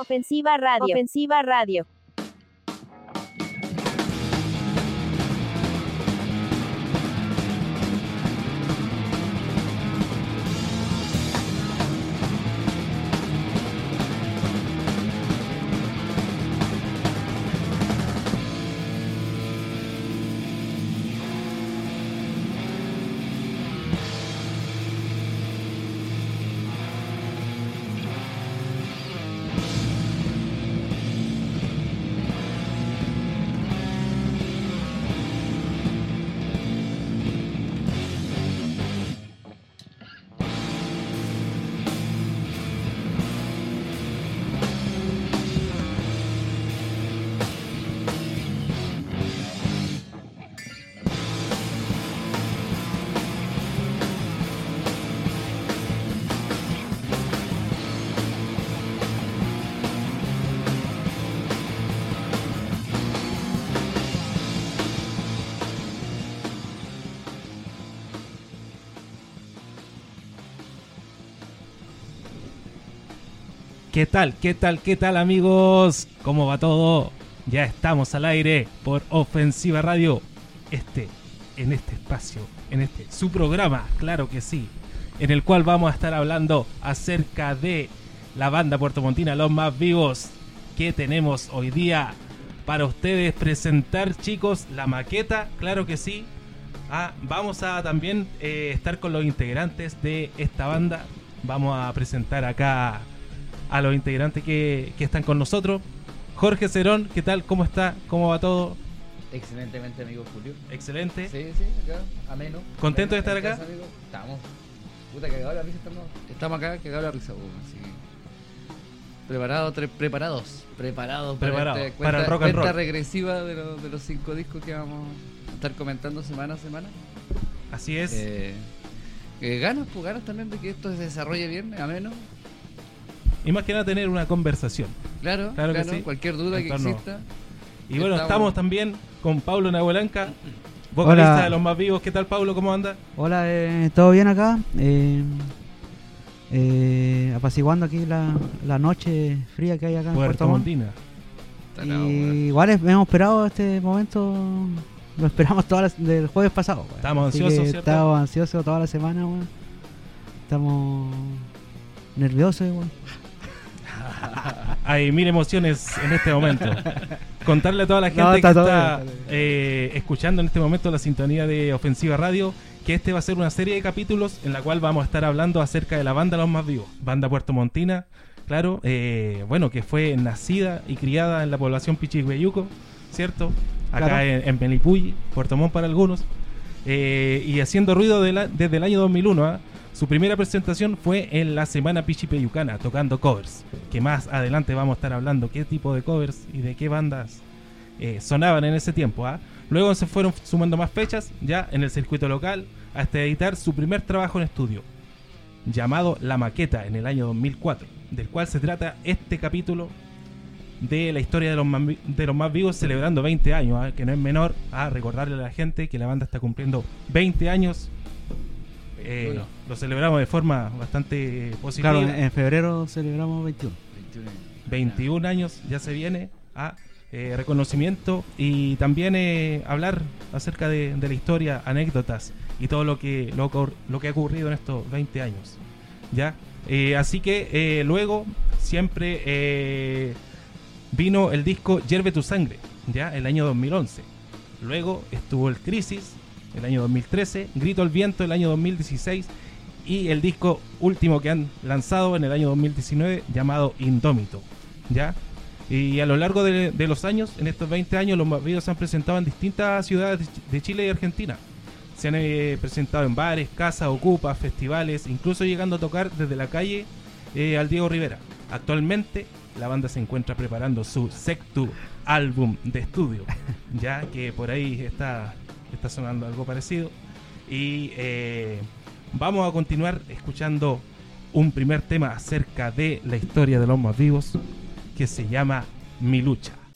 Ofensiva Radio. Radio. ¿Qué tal? ¿Qué tal? ¿Qué tal amigos? ¿Cómo va todo? Ya estamos al aire por Ofensiva Radio. Este, en este espacio, en este, su programa, claro que sí, en el cual vamos a estar hablando acerca de la banda puertomontina Los Más Vivos que tenemos hoy día para ustedes presentar, chicos, la maqueta, claro que sí. Ah, vamos a también eh, estar con los integrantes de esta banda. Vamos a presentar acá a los integrantes que, que están con nosotros. Jorge Cerón, ¿qué tal? ¿Cómo está? ¿Cómo va todo? Excelentemente, amigo Julio. Excelente. Sí, sí, acá, ameno. ¿Contento de estar acá? casa, amigo. Estamos. Puta, cagado la risa estamos. Estamos acá, cagado la risa, así que- Preparados, tre- preparados. Preparados para, Preparados, este- para el rock and cuenta roll. regresiva de, los- de los cinco discos que vamos a estar comentando semana a semana. Así es. Eh, eh, ganas, pues ganas también de que esto se desarrolle bien, ameno. Y más que nada tener una conversación. Claro, Claro claro, que sí. cualquier duda que exista. Y bueno, Estamos- estamos también con Pablo Nahuelanca, vocalista Hola. de Los Más Vivos. ¿Qué tal, Pablo? ¿Cómo anda? Hola, eh, ¿todo bien acá? Eh, eh, apaciguando aquí la, la noche fría que hay acá en Puerto Puerto Montt. Y igual es- hemos esperado este momento, lo esperamos todas las- del jueves pasado. weón. Estamos Así ansiosos. Estamos ansiosos toda la semana, weón. Estamos nerviosos, weón. Hay mil emociones en este momento. Contarle a toda la gente No, que está todo está bien, está eh, escuchando en este momento la sintonía de Ofensiva Radio que este va a ser una serie de capítulos en la cual vamos a estar hablando acerca de la banda Los Más Vivos, banda puertomontina, claro, eh, bueno, que fue nacida y criada en la población Pichigüeyuco, ¿cierto? Acá Claro. en, en Benipuy, Puerto Montt para algunos, eh, y haciendo ruido de la- desde el año 2001, ¿ah? Su primera presentación fue en la Semana Pichipeyucana, tocando covers, que más adelante vamos a estar hablando qué tipo de covers y de qué bandas eh, sonaban en ese tiempo. ¿ah? Luego se fueron sumando más fechas ya en el circuito local hasta editar su primer trabajo en estudio, llamado La Maqueta en el año 2004, del cual se trata este capítulo de la historia de los más, de los más vivos celebrando 20 años, ¿ah? que no es menor a recordarle a la gente que la banda está cumpliendo 20 años. Eh, 21. lo celebramos de forma bastante positiva. Claro, en, febrero celebramos 21. 21. 21 años ya se viene a eh, reconocimiento y también eh, hablar acerca de, de la historia, anécdotas y todo lo que lo, que ha ocurrido en estos 20 años. ¿Ya? Eh, así que eh, luego siempre eh, vino el disco Hierve tu sangre, ¿ya? El año 2011. Luego estuvo el Crisis, el año 2013, Grito al Viento, el año 2016 y el disco último que han lanzado en el año 2019 llamado Indómito, ¿ya? Y a lo largo de, de los años, en estos 20 años, los vivos se han presentado en distintas ciudades de Chile y Argentina. Se han eh, presentado en bares, casas, ocupas, festivales, incluso llegando a tocar desde la calle eh, al Diego Rivera. Actualmente, la banda se encuentra preparando su sexto álbum de estudio, ya que por ahí está, está sonando algo parecido. Y eh, vamos a continuar escuchando un primer tema acerca de la historia de los más vivos que se llama Mi lucha.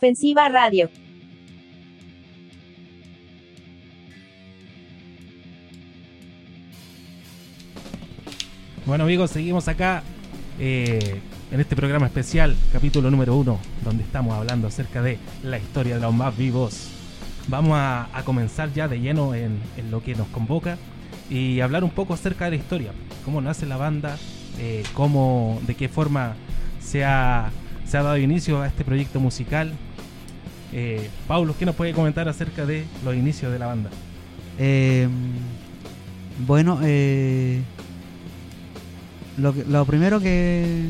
Ofensiva Radio. Bueno amigos, seguimos acá eh, en este programa especial, capítulo número uno, donde estamos hablando acerca de la historia de los más vivos. Vamos a, comenzar ya de lleno en, lo que nos convoca y hablar un poco acerca de la historia, cómo nace la banda, eh, cómo, de qué forma se ha dado inicio a este proyecto musical. Eh, Paulo, ¿qué nos puede comentar acerca de los inicios de la banda? Eh, bueno, eh, lo, que- lo primero que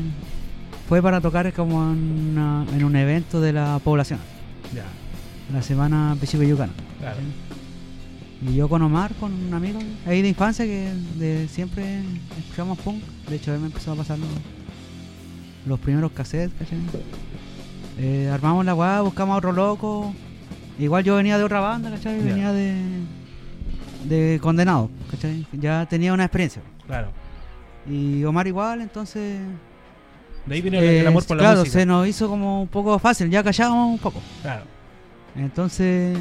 fue para tocar es como en, una- en un evento de la población, Ya, la semana Yucana. claro. Y yo con Omar, con un amigo ahí de infancia que de siempre escuchamos punk. De hecho, él me empezó a pasar los, los primeros cassettes, ¿cachai? Eh, armamos la weá, buscamos a otro loco. Igual yo venía de otra banda, ¿cachai? Ya. Venía de, de Condenado, ¿cachai? Ya tenía una experiencia. Claro. Y Omar igual, entonces... De ahí viene el- eh, el amor por la claro, música. se nos hizo como un poco fácil, ya callábamos un poco. Claro. Entonces,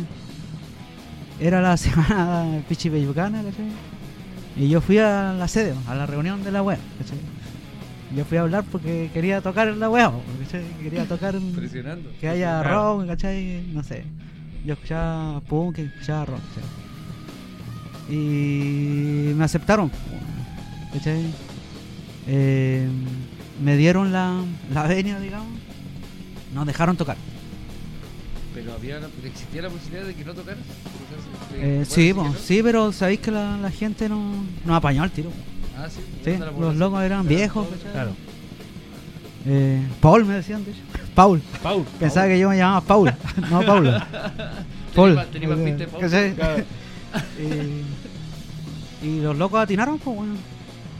era la semana Pichi Peyucana, ¿cachai? Y yo fui a la sede, a la reunión de la web, ¿cachai? Yo fui a hablar porque quería tocar la ¿cachai? Quería tocar Presionando. que haya Claro. rock, ¿cachai? No sé. Yo escuchaba punk, escuchaba rock, ¿cachai? Y me aceptaron, ¿cachai? Eh, me dieron la, la venia, digamos. Nos dejaron tocar. Pero había, existía la posibilidad de que no tocaras. Eh, ¿se- sí, po, sí, pero sabéis que la, la gente no, nos apañó al tiro. no? Ah, sí. Sí, los locos eran viejos. Eh, Paul me decían, de hecho. Paul. Paul. Pensaba que yo me llamaba Paul, no Paulo. Paul. tenía de Paul. y, y los locos atinaron, pues bueno.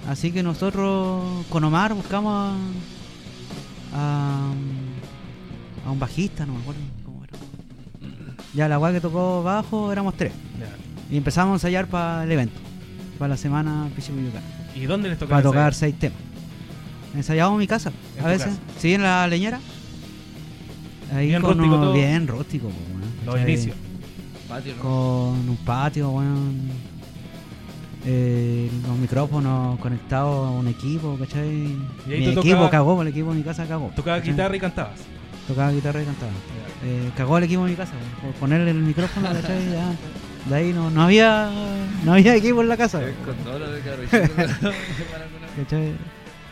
Así que nosotros con Omar buscamos a, a, a un bajista, no me acuerdo cómo era. Ya la weá que tocó bajo éramos tres. Y empezamos a ensayar para el evento, para la semana Yucatán. ¿Y dónde les tocó para tocar seis temas. Ensayábamos en mi casa, En a veces. casa. Sí, en la leñera. Ahí Bien con rústico un- todo. Bien rústico, weón, Los inicios. Patio, ¿no? Con un patio, weón. Eh, los micrófonos conectados a un equipo, ¿cachai? Y ahí Mi equipo tocabas- cagó, el equipo de mi casa cagó. Tocaba ¿cachai? guitarra y cantabas. Tocaba guitarra y cantaba. Eh, cagó el equipo de mi casa, por ponerle el micrófono, ¿cachai? Ya, de ahí no, no había no había equipo en la casa. Weón. Con todo lo de carro. ¿Cachai?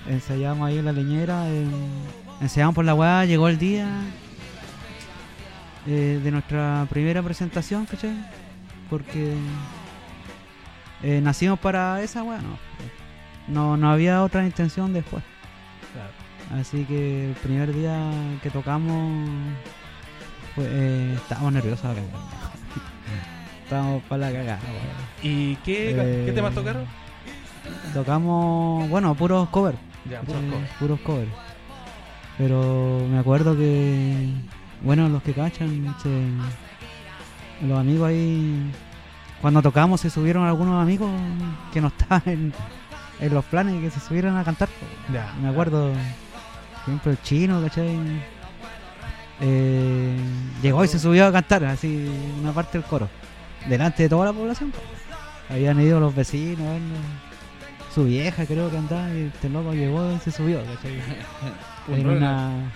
Ensayamos ahí en la leñera, eh, ensayamos por la weá, llegó el día eh, de nuestra primera presentación, ¿cachai? Porque eh, nacimos para esa weá, no. no. No había otra intención después. Claro. Así que el primer día que tocamos, eh, estábamos nerviosos cagada. Estábamos para la cagada. ¿Y qué, Eh, qué temas tocaron? Tocamos, bueno, puros covers. Ya, puros covers. Puros covers. Pero me acuerdo que, bueno, los que cachan, se- los amigos ahí, cuando tocamos se subieron algunos amigos que no estaban en, en los planes que se subieron a cantar. Ya. Me acuerdo, por ejemplo, el chino, ¿cachai? Eh, llegó y se subió a cantar, así, una parte del coro, delante de toda la población. po. Habían ido los vecinos, su vieja creo que andaba, y este loco llegó y se subió, En una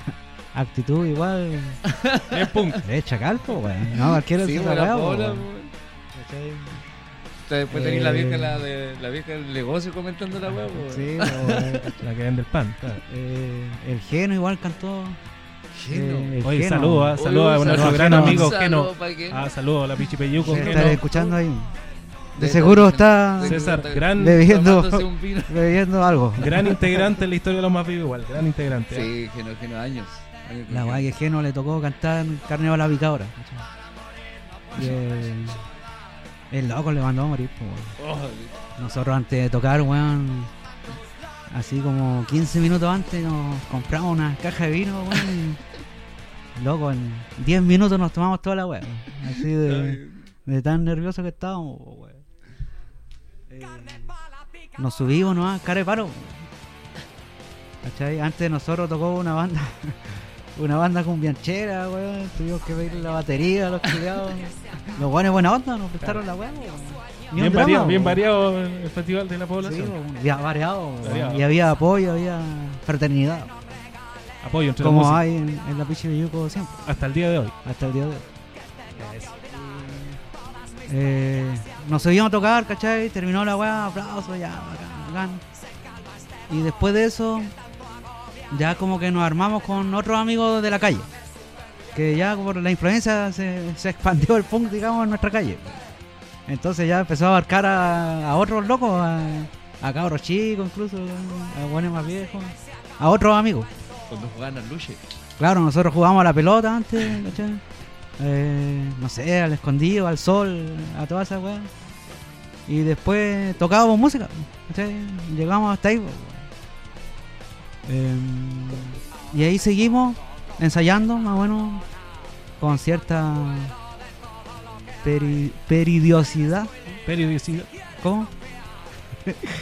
actitud igual, Es punk. es chacal, weón. No, cualquiera Sí, weá, weón. ¿Cachai? Después tenéis la Eh. vieja, la, de, la vieja del negocio comentando la weá. Sí. La que vende el pan. Claro. Eh, el Geno igual cantó. Geno. eh, Oye, Geno. saludos, ah, saludos a nuestro gran amigo Geno. Ah, saludos a la Pichi Peyuco. Estará escuchando ahí. De seguro estar está César, gran- bebiendo, tomándose un vino. bebiendo algo. Gran integrante en la historia de los más vivos igual. Gran integrante. ¿eh? Sí, Geno, Geno, años. años La Geno. weá que Geno le tocó cantar carne a la picadora. Y el, el loco le mandó a morir. Oh, Nosotros antes de tocar, weón, así como 15 minutos antes nos compramos una caja de vino, weón. Loco, en 10 minutos nos tomamos toda la weá. Así de, de tan nervioso que estábamos. Eh, nos subimos nomás, cara de paro. ¿Cachai? Antes de nosotros tocó una banda una banda cumbianchera, weón. Tuvimos que pedirle la batería a los culiados. Los buenos buena onda, nos prestaron la un Bien drama, variado, bien variado el festival de la Sí, población. ya variado. Variado. Y había apoyo, había fraternidad. Apoyo entre los Como músicos hay en, en la Pichi de Yuco siempre, hasta el día de hoy. hasta el día de hoy. Eh, nos seguimos a tocar, ¿cachai? Terminó la weá, aplausos, ya, bacán, bacán. Y después de eso, ya como que nos armamos con otros amigos de la calle. Que ya por la influencia se, se expandió el punk, digamos, en nuestra calle. Entonces ya empezó a abarcar a, a otros locos, a, a cabros chicos incluso, a buenos más viejos, a otros amigos. Cuando jugaban al luche. Claro, nosotros jugábamos a la pelota antes, ¿cachai? Eh, no sé, al escondido, al sol, a todas esas weas. Y después tocábamos música, ¿cachai? Llegamos hasta ahí. Eh, y ahí seguimos ensayando, más o menos, con cierta peri- peridiosidad. Periodicidad. ¿Cómo?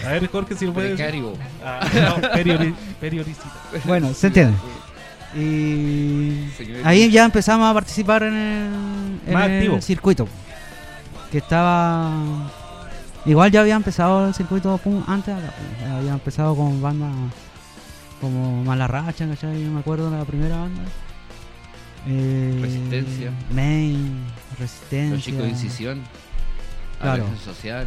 A ver, Jorge, si lo puedes. Precario. Ah, no, periodi- periodicidad. Bueno, se entiende. Y ahí ya empezamos a participar en el, en circuito. Que estaba. Igual ya había empezado el circuito pum, antes, pues. Ya había empezado con bandas como Malarracha, ¿cachai? Yo me acuerdo de la primera banda. Eh, Resistencia. Main, Resistencia. Los chicos de incisión. Claro. Social.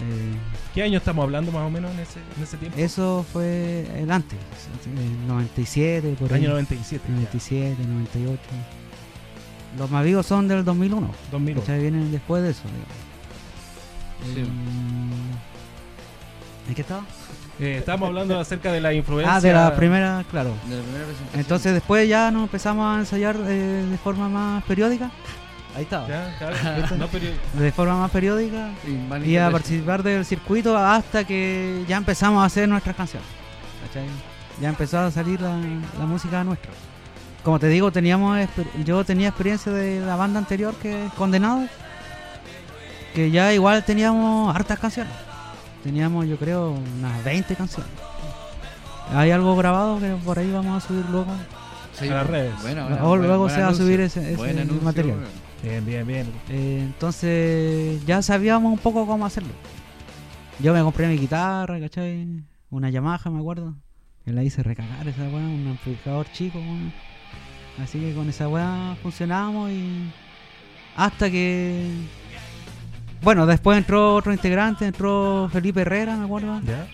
Eh, ¿Qué año estamos hablando más o menos en ese, en ese tiempo? eso fue el antes, el 97, por ahí. Año 97. ya. 97, 98. Los más vivos son del 2001. 2001. ¿Cachai? Vienen después de eso. Sí. Mm, ¿En qué estaba? Eh, estábamos hablando acerca de la influencia. Ah, de la primera, claro. De la primera presentación. Entonces después ya nos empezamos a ensayar eh, de forma más periódica. Ahí estaba. Ya, claro. no, pero- De forma más periódica Y a participar del circuito hasta que ya empezamos a hacer nuestras canciones. ¿cachai? Ya empezó a salir la, la música nuestra. Como te digo, teníamos yo tenía experiencia de la banda anterior que es Condenado, que ya igual teníamos hartas canciones. Teníamos yo creo unas 20 canciones. Hay algo grabado que por ahí vamos a subir luego. Sí, a las redes. Buena, Luego- buena, luego se va a subir ese- ese Buen anuncio, material. Bien, bien, bien. Eh, entonces ya sabíamos un poco cómo hacerlo. Yo me compré mi guitarra, ¿cachai? Una Yamaha, me acuerdo. Que la hice recagar esa weá, un amplificador chico, weón. Así que con esa weá funcionábamos y. Hasta que. Bueno, después entró otro integrante, entró Felipe Herrera, me acuerdo. Ya.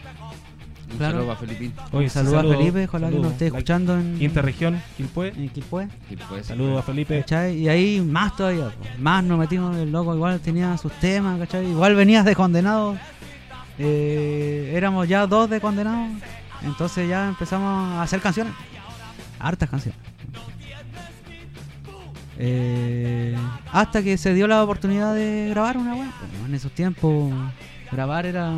Un Claro. saludo para Felipín. Oye, Un saludo a Felipe, ojalá que nos esté escuchando en, Quinta región, Quilpué. en pues, Saludos a Felipe. ¿Cachai? Y ahí más todavía, más nos metimos, el loco igual tenía sus temas, ¿cachai? Igual venías de condenados, eh, éramos ya dos de condenados, entonces ya empezamos a hacer canciones, hartas canciones. Eh, hasta que se dio la oportunidad de grabar una web. En esos tiempos grabar era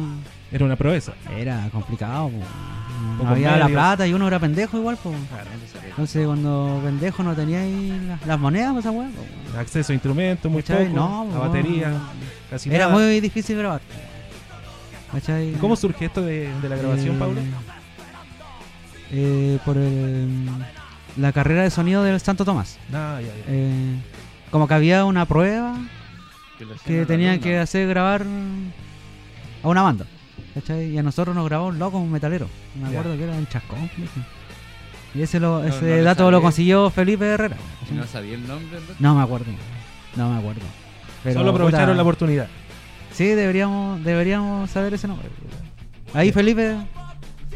Era una proeza. era complicado, po. no había la plata y uno era pendejo igual. po. Claro. Entonces cuando pendejo no tenía ahí las, las monedas, pues po. Acceso a instrumentos, muy poco. No, a no. batería, casi Era nada. muy difícil grabar. ¿Cachai? ¿Y ¿Cómo surge esto de, de la grabación, Eh, Pablo? eh, por el- la carrera de sonido del Santo Tomás. Ah, ya, ya. Eh, como que había una prueba que la tenían que hacer grabar a una banda. ¿Cachai? Y a nosotros nos grabó un loco, un metalero. Me acuerdo que era el Chascón. Y ese, lo- No, ese no dato lo consiguió Felipe Herrera. Y no sabía el nombre, ¿no? No me acuerdo. No me acuerdo. Pero, Solo aprovecharon puta, la oportunidad. Sí, deberíamos, deberíamos saber ese nombre. Ahí Felipe,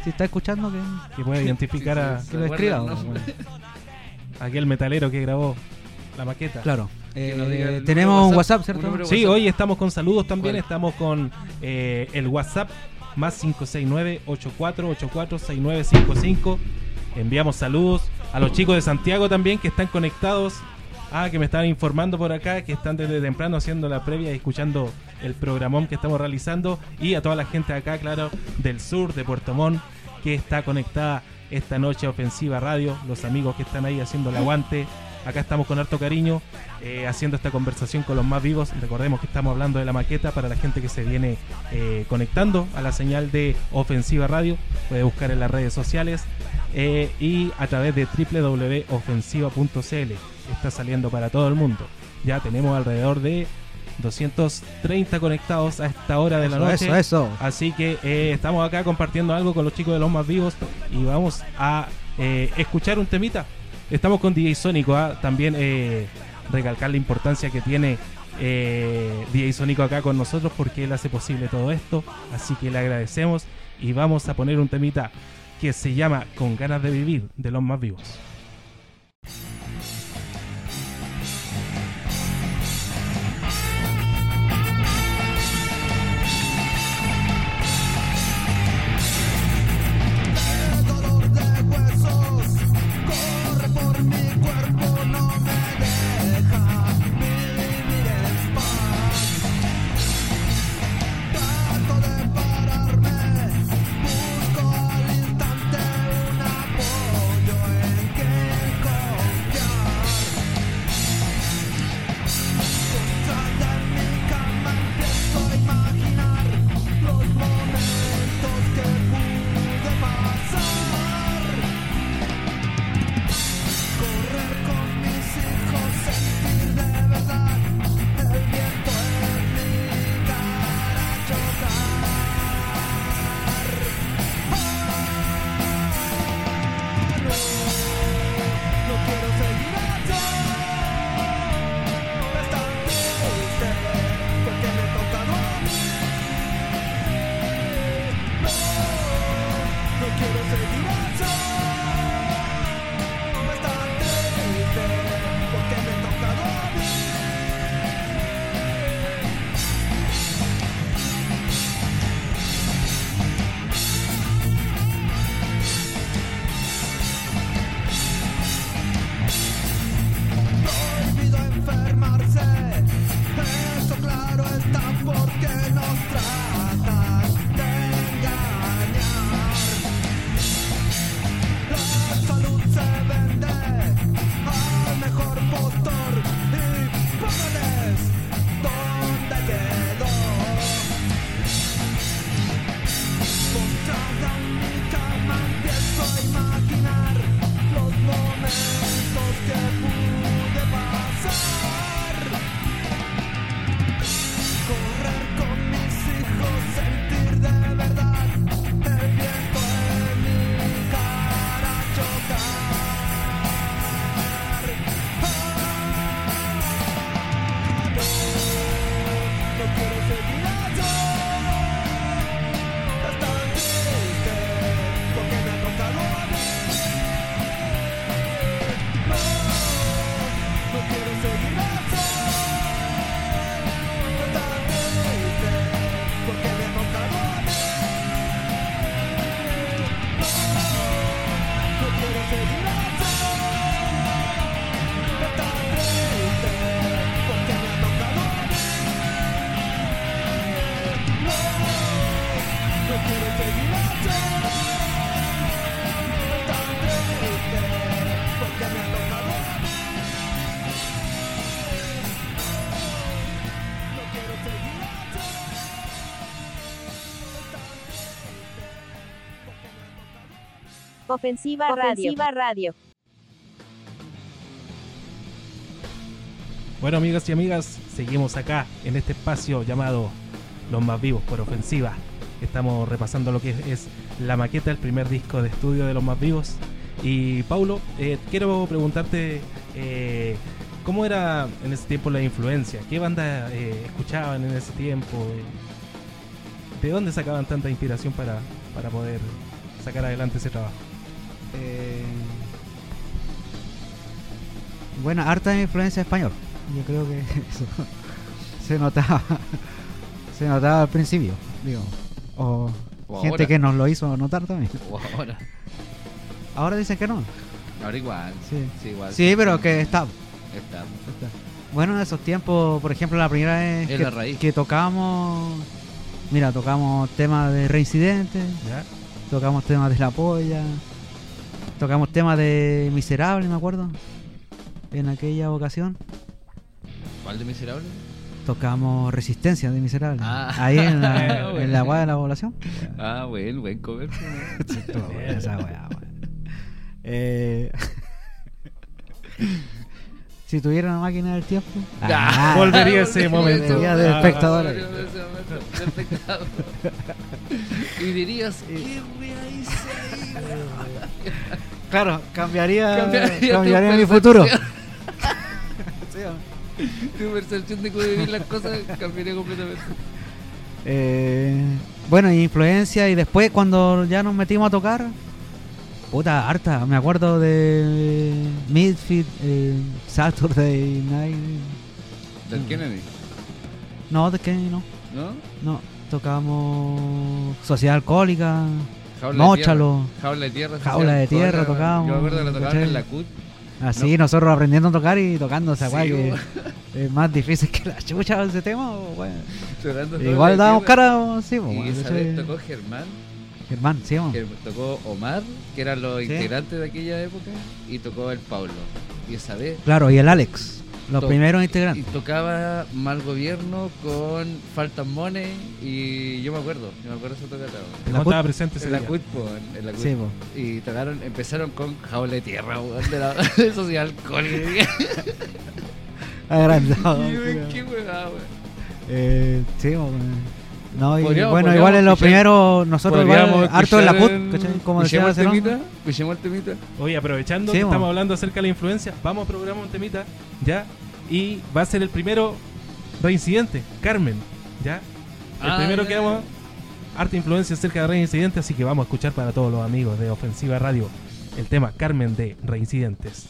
si está escuchando, que, Que pueda identificar a Sí, aquel metalero que grabó la maqueta. Claro. Eh, tenemos un WhatsApp, WhatsApp, un ¿cierto? Sí, WhatsApp. hoy estamos con saludos también. ¿Cuál? Estamos con eh, el WhatsApp más 569-8484-6955. Enviamos saludos a los chicos de Santiago también que están conectados. Ah, que me están informando por acá, que están desde temprano haciendo la previa y escuchando el programón que estamos realizando. Y a toda la gente acá, claro, del sur, de Puerto Montt, que está conectada esta noche a Ofensiva Radio. Los amigos que están ahí haciendo el aguante. Acá estamos con harto cariño, eh, haciendo esta conversación con los más vivos. Recordemos que estamos hablando de la maqueta para la gente que se viene eh, conectando a la señal de Ofensiva Radio. Puede buscar en las redes sociales eh, y a través de www.ofensiva.cl. Está saliendo para todo el mundo. Ya tenemos alrededor de 230 conectados a esta hora de la Eso, noche. eso, eso. Así que eh, estamos acá compartiendo algo con los chicos de los más vivos y vamos a eh, escuchar un temita. Estamos con DJ Sónico, ¿ah? también eh, recalcar la importancia que tiene eh, DJ Sónico acá con nosotros porque él hace posible todo esto. Así que le agradecemos y vamos a poner un temita que se llama Con ganas de vivir de los más vivos. Ofensiva Radio. Radio. Bueno, amigas y amigas, seguimos acá en este espacio llamado Los Más Vivos por Ofensiva. Estamos repasando lo que es, la maqueta del primer disco de estudio de Los Más Vivos. Y Paulo, eh, quiero preguntarte eh, cómo era en ese tiempo la influencia, qué banda eh, escuchaban en ese tiempo, de dónde sacaban tanta inspiración para, para poder sacar adelante ese trabajo. Eh, bueno, harta de influencia español. Yo creo que eso se notaba. se notaba al principio, digo. O, O gente ahora. que nos lo hizo notar también. O ahora. Ahora dicen que no. Ahora igual. Sí, Sí, igual. sí pero que está. Está. Bueno, en esos tiempos, por ejemplo, la primera vez Es que, la raíz. que tocamos. Mira, tocamos temas de Reincidente, ¿ya? tocamos temas de La Polla, tocamos temas de Miserable, me acuerdo. En aquella ocasión. ¿Cuál de miserable? Tocamos Resistencia de Miserable. Ah. Ahí en la, Bueno. en la guada de la población. Ah, buen, buen cover. Esa weá, weá. Eh, si tuviera una máquina del tiempo. Ah, volvería ese momento. Volvería de Ah. espectador. Volvería de ese momento, de espectador. y dirías, ¿qué wea hice ahí? Claro, cambiaría, Cambiaría mi futuro. Tu percepción de cómo vivir las cosas cambiaría completamente. Eh, bueno, y influencia. Y después, cuando ya nos metimos a tocar, puta, harta. Me acuerdo de Midfield, eh, Saturday Night. Del Kennedy, No, de Kenny no. ¿no? No, tocamos Sociedad Alcohólica, Jaula Móchalo. de tierra. Jaula de tierra. Jaula de tierra Jaula- tocábamos, Yo me acuerdo que la tocaban en la CUT. Así, nosotros aprendiendo a tocar y tocando esa Sí, que es más difícil que la chucha ese tema. Jaula Igual dábamos Tierra. cara, sí, po, Y esa vez tocó Germán, Germán, sí, que tocó Omar, que eran los Sí. integrantes de aquella época, y tocó el Pablo. Y esa vez Claro, y el Alex, los primeros y integrantes. tocaba Mal Gobierno con Faltan Money y yo me acuerdo, yo me acuerdo esa tocata. CUT. estaba presente ese En la día. CUT, po, en- en la. Sí, po. Y tocaron, empezaron con Jaula de Tierra, weón, de la Sociedad Alcohólica. Agrandado. Y, qué weón. Eh, sí, weón. No, y Podríamos- bueno, podríamos igual en los escuchar- primeros, nosotros igual harto en la el- ¿cachai? Como decía ¿Escuchemos el temita? ¿Escuchemos el temita? Oye, aprovechando Sí, que mo. estamos hablando acerca de la influencia, vamos a programar un temita, ¿ya? Y va a ser el primero reincidente, Carmen, ¿ya? El Ah, primero ya, que vamos, harta influencia acerca de reincidente, así que vamos a escuchar para todos los amigos de Ofensiva Radio el tema Carmen de Reincidentes.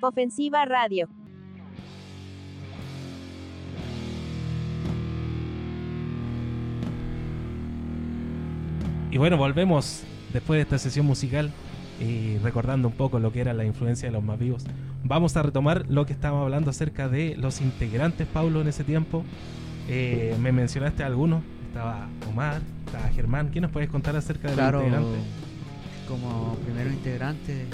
Ofensiva Radio. Y bueno, volvemos después de esta sesión musical y recordando un poco lo que era la influencia de los más vivos. Vamos a retomar lo que estábamos hablando acerca de los integrantes, Pablo, en ese tiempo. Eh, me mencionaste algunos. Estaba Omar, estaba Germán. ¿Qué nos puedes contar acerca de Claro, los integrantes? como primero integrante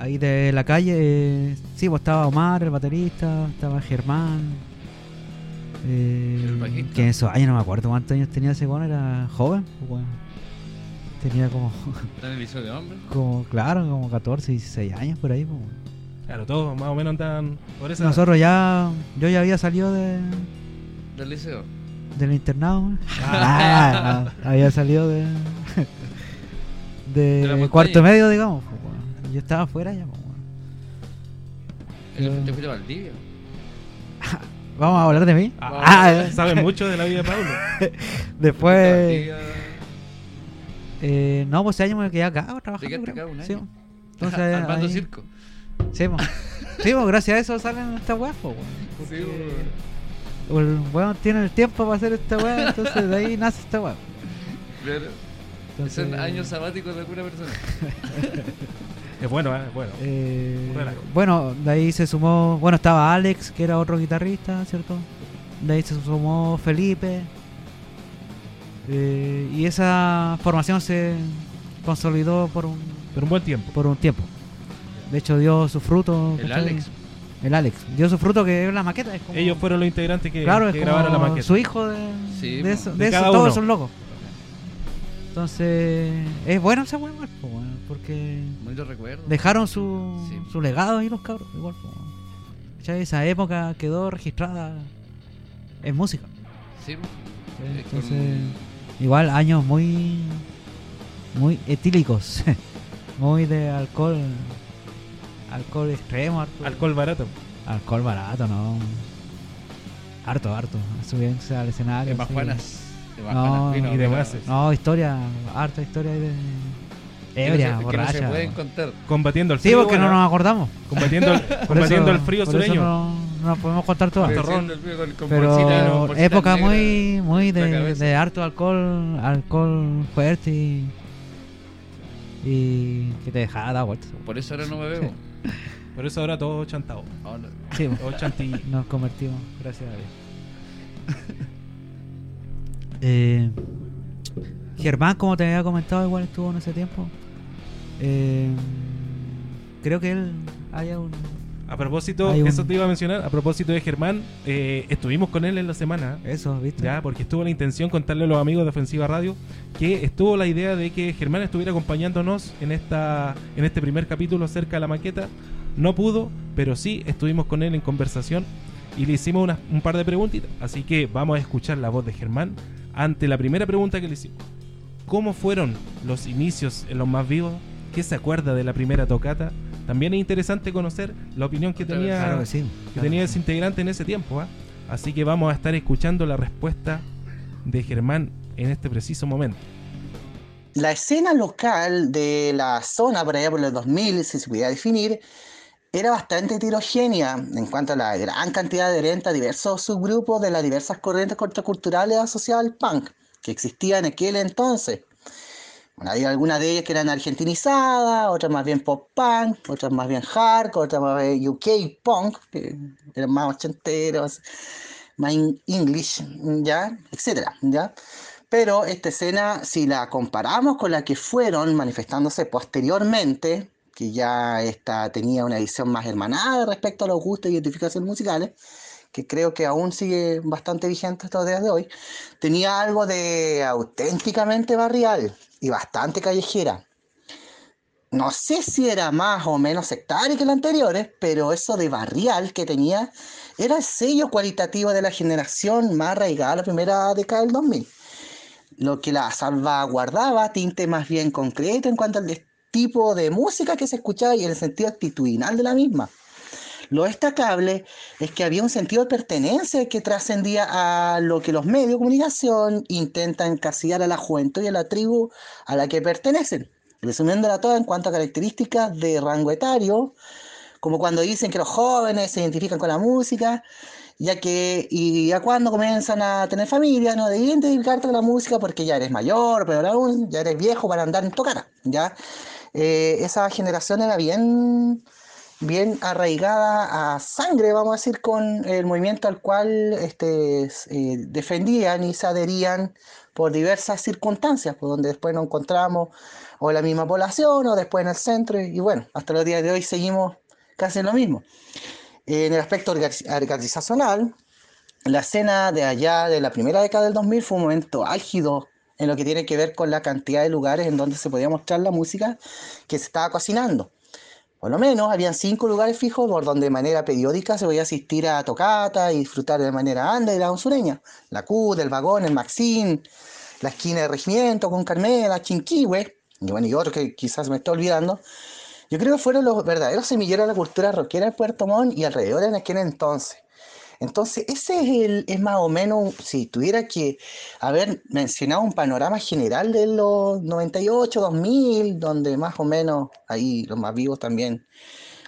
ahí de la calle, eh, sí, pues estaba Omar, el baterista, estaba Germán. eh, que en esos años no me acuerdo cuántos años tenía ese weón, era joven. pues, weón. Tenía como, ¿Está en el liceo de hombre? como, claro, como 14, 16 años por ahí. pues. Claro, todos más o menos andaban por esa. Nosotros ya, yo ya había salido de, Del liceo. del internado. Ah, no, había salido de, De de cuarto medio, digamos. pues. Yo estaba afuera ya. pues, weón. ¿Te- ¿Te fuiste a Valdivia? Vamos a hablar de mí. Ah, Ah, saben mucho de la vida de Pablo. Después, eh, no, pues ese año me quedé acá trabajando. Te acá un Sí, año. Entonces, Armando ahí- circo. Sí, pues. Sí, pues, gracias a eso salen estas weas, pues. Sí, Porque El weón tiene el tiempo para hacer esta wea, entonces de ahí nace esta wea. Claro. Entonces, Son años sabáticos de alguna persona. Es bueno, ¿eh? Es bueno. eh, bueno, de ahí se sumó, bueno, estaba Alex, que era otro guitarrista, ¿cierto? De ahí se sumó Felipe. Eh, y esa formación se consolidó por un, Pero un buen tiempo. por un tiempo. De hecho, dio su fruto. El ¿cachai? Alex. El Alex. Dio su fruto que es la maqueta. Es como, Ellos fueron los integrantes que, claro, es que como grabaron la maqueta. su hijo de, Sí, de, eso, De de eso, todos son locos. Entonces, es bueno ese weón, igual, po, porque recuerdo. dejaron su, Sí. su legado ahí los cabros. Igual. Esa época quedó registrada en música. Sí, con- Entonces, igual años muy, muy etílicos. muy de alcohol. Alcohol extremo, harto. Alcohol barato. Alcohol barato, no. Harto, harto. Subirse al escenario. De más así. Juanas. De más No, vino, y de. Mases. No, historia, harta historia ahí de. Que Ebria, no se- borracha. Que no se pueden contar. Combatiendo el Sí, frío. porque bueno, no nos acordamos. combatiendo, el, combatiendo eso- el frío sureño. No, no nos podemos contar todas. Con Pero bolsita- época negra muy, muy de, harto alcohol, alcohol fuerte y. Y que te dejaba dar vueltas. Por eso ahora no me bebo. Por eso ahora todo chantado. Ahora- Sí, Todo chantilly. nos convertimos, gracias a Dios. Eh, Germán, como te había comentado, igual estuvo en ese tiempo. Eh, creo que él haya un. A propósito, un- eso te iba a mencionar. A propósito de Germán, eh, estuvimos con él en la semana. Eso, ¿viste? Ya, porque estuvo la intención contarle a los amigos de Ofensiva Radio que estuvo la idea de que Germán estuviera acompañándonos en esta en este primer capítulo acerca de la maqueta. No pudo, pero sí estuvimos con él en conversación y le hicimos un par de preguntitas. Así que vamos a escuchar la voz de Germán ante la primera pregunta que le hicimos. ¿Cómo fueron los inicios en los más vivos? ¿Qué se acuerda de la primera tocata? También es interesante conocer la opinión que tenía Claro que sí. que claro. tenía ese integrante en ese tiempo. ¿ah? Así que vamos a estar escuchando la respuesta de Germán en este preciso momento. La escena local de la zona por allá por los 2000, si se pudiera definir, era bastante heterogénea en cuanto a la gran cantidad de adherentes a diversos subgrupos de las diversas corrientes contraculturales asociadas al punk que existían en aquel entonces. Había algunas de ellas que eran argentinizadas, otras más bien pop punk, otras más bien hardcore, otras más bien UK punk, que eran más ochenteros, más English, ya, etcétera, ya. Pero esta escena, si la comparamos con la que fueron manifestándose posteriormente, que ya esta tenía una visión más hermanada respecto a los gustos y identificaciones musicales, que creo que aún sigue bastante vigente estos días de hoy, tenía algo de auténticamente barrial y bastante callejera. No sé si era más o menos sectaria que las anteriores, pero eso de barrial que tenía era el sello cualitativo de la generación más arraigada a la primera década del 2000 lo que la salvaguardaba, tinte más bien concreto en cuanto al tipo de música que se escuchaba y el sentido actitudinal de la misma. Lo destacable es que había un sentido de pertenencia que trascendía a lo que los medios de comunicación intentan encasillar a la juventud y a la tribu a la que pertenecen. Resumiéndola toda en cuanto a características de rango etario, como cuando dicen que los jóvenes se identifican con la música ya que, y ya cuando comienzan a tener familia, no debían dedicarte a la música porque ya eres mayor, pero aún ya eres viejo para andar en tocara, ¿ya? Eh, esa generación era bien, bien arraigada a sangre, vamos a decir, con el movimiento al cual este, eh, defendían y se adherían por diversas circunstancias, por donde después nos encontramos o la misma población o después en el centro, y bueno, hasta los días de hoy seguimos casi lo mismo. En el aspecto orga- organizacional, la escena de allá de la primera década del 2000 fue un momento álgido en lo que tiene que ver con la cantidad de lugares en donde se podía mostrar la música que se estaba cocinando. Por lo menos habían cinco lugares fijos por donde de manera periódica se podía asistir a tocata y disfrutar de manera underground sureña. La CUT, el Vagón, el Maxín, la esquina de Regimiento con Carmela, Chinquihue, y bueno, y otros que quizás me estoy olvidando. Yo creo que fueron los verdaderos semilleros de la cultura rockera de Puerto Montt y alrededor en aquel entonces. Entonces, ese es, el, es más o menos, si tuviera que haber mencionado un panorama general de los 98, 2000, donde más o menos ahí los más vivos también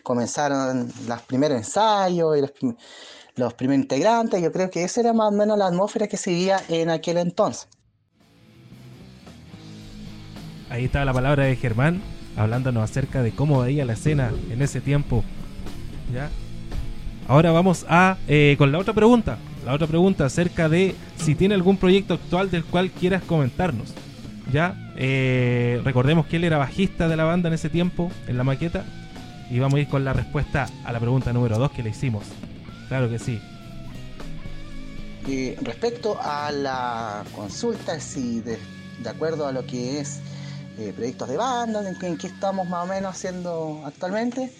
comenzaron los primeros ensayos y los, prim- los primeros integrantes, yo creo que esa era más o menos la atmósfera que se vivía en aquel entonces. Ahí está la palabra de Germán, hablándonos acerca de cómo veía la escena en ese tiempo. ¿Ya? Ahora vamos a eh, con la otra pregunta. La otra pregunta acerca de si tiene algún proyecto actual del cual quieras comentarnos. ¿Ya? Eh, recordemos que él era bajista de la banda en ese tiempo, en la maqueta. Y vamos a ir con la respuesta a la pregunta número 2 que le hicimos. Claro que sí. Respecto a la consulta, si de, acuerdo a lo que es eh, proyectos de banda, en, en que estamos más o menos haciendo actualmente,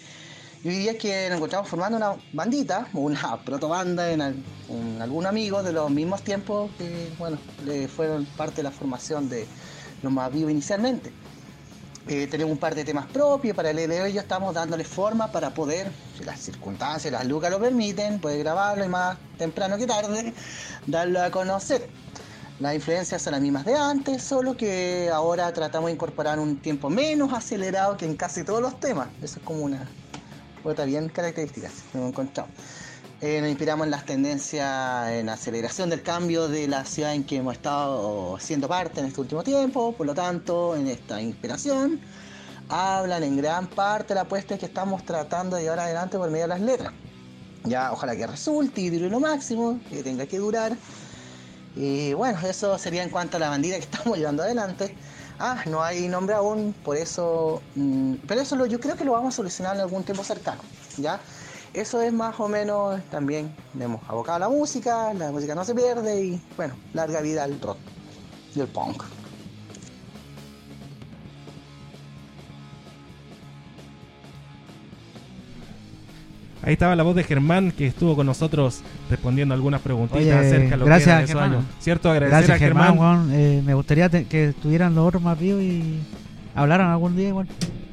yo diría que nos encontramos formando una bandita, una protobanda en, al- con algún amigo de los mismos tiempos que, bueno, le fueron parte de la formación de los más vivos inicialmente. Eh, tenemos un par de temas propios, para el de hoy ya estamos dándole forma para poder, si las circunstancias, las lucas lo permiten, poder grabarlo y más temprano que tarde, darlo a conocer. Las influencias son las mismas de antes, solo que ahora tratamos de incorporar un tiempo menos acelerado que en casi todos los temas. Eso es como una cuota bien característica que hemos encontrado. Eh, nos inspiramos en las tendencias en aceleración del cambio de la ciudad en que hemos estado siendo parte en este último tiempo, por lo tanto, en esta inspiración hablan en gran parte la apuesta que estamos tratando de llevar adelante por medio de las letras. Ya, ojalá que resulte y dure lo máximo, que tenga que durar. Y bueno, eso sería en cuanto a la bandida que estamos llevando adelante. Ah, no hay nombre aún, por eso. mm, pero eso lo, yo creo que lo vamos a solucionar en algún tiempo cercano, ¿ya? Eso es más o menos también. Hemos abocado a la música, la música no se pierde y bueno, larga vida al rock y el punk. Ahí estaba la voz de Germán que estuvo con nosotros respondiendo algunas preguntitas Oye, acerca de lo gracias, que esos Germán. años. ¿Cierto? Agradecer Gracias, a Germán. Eh, me gustaría te- que estuvieran los otros más vivos y hablaran algún día igual.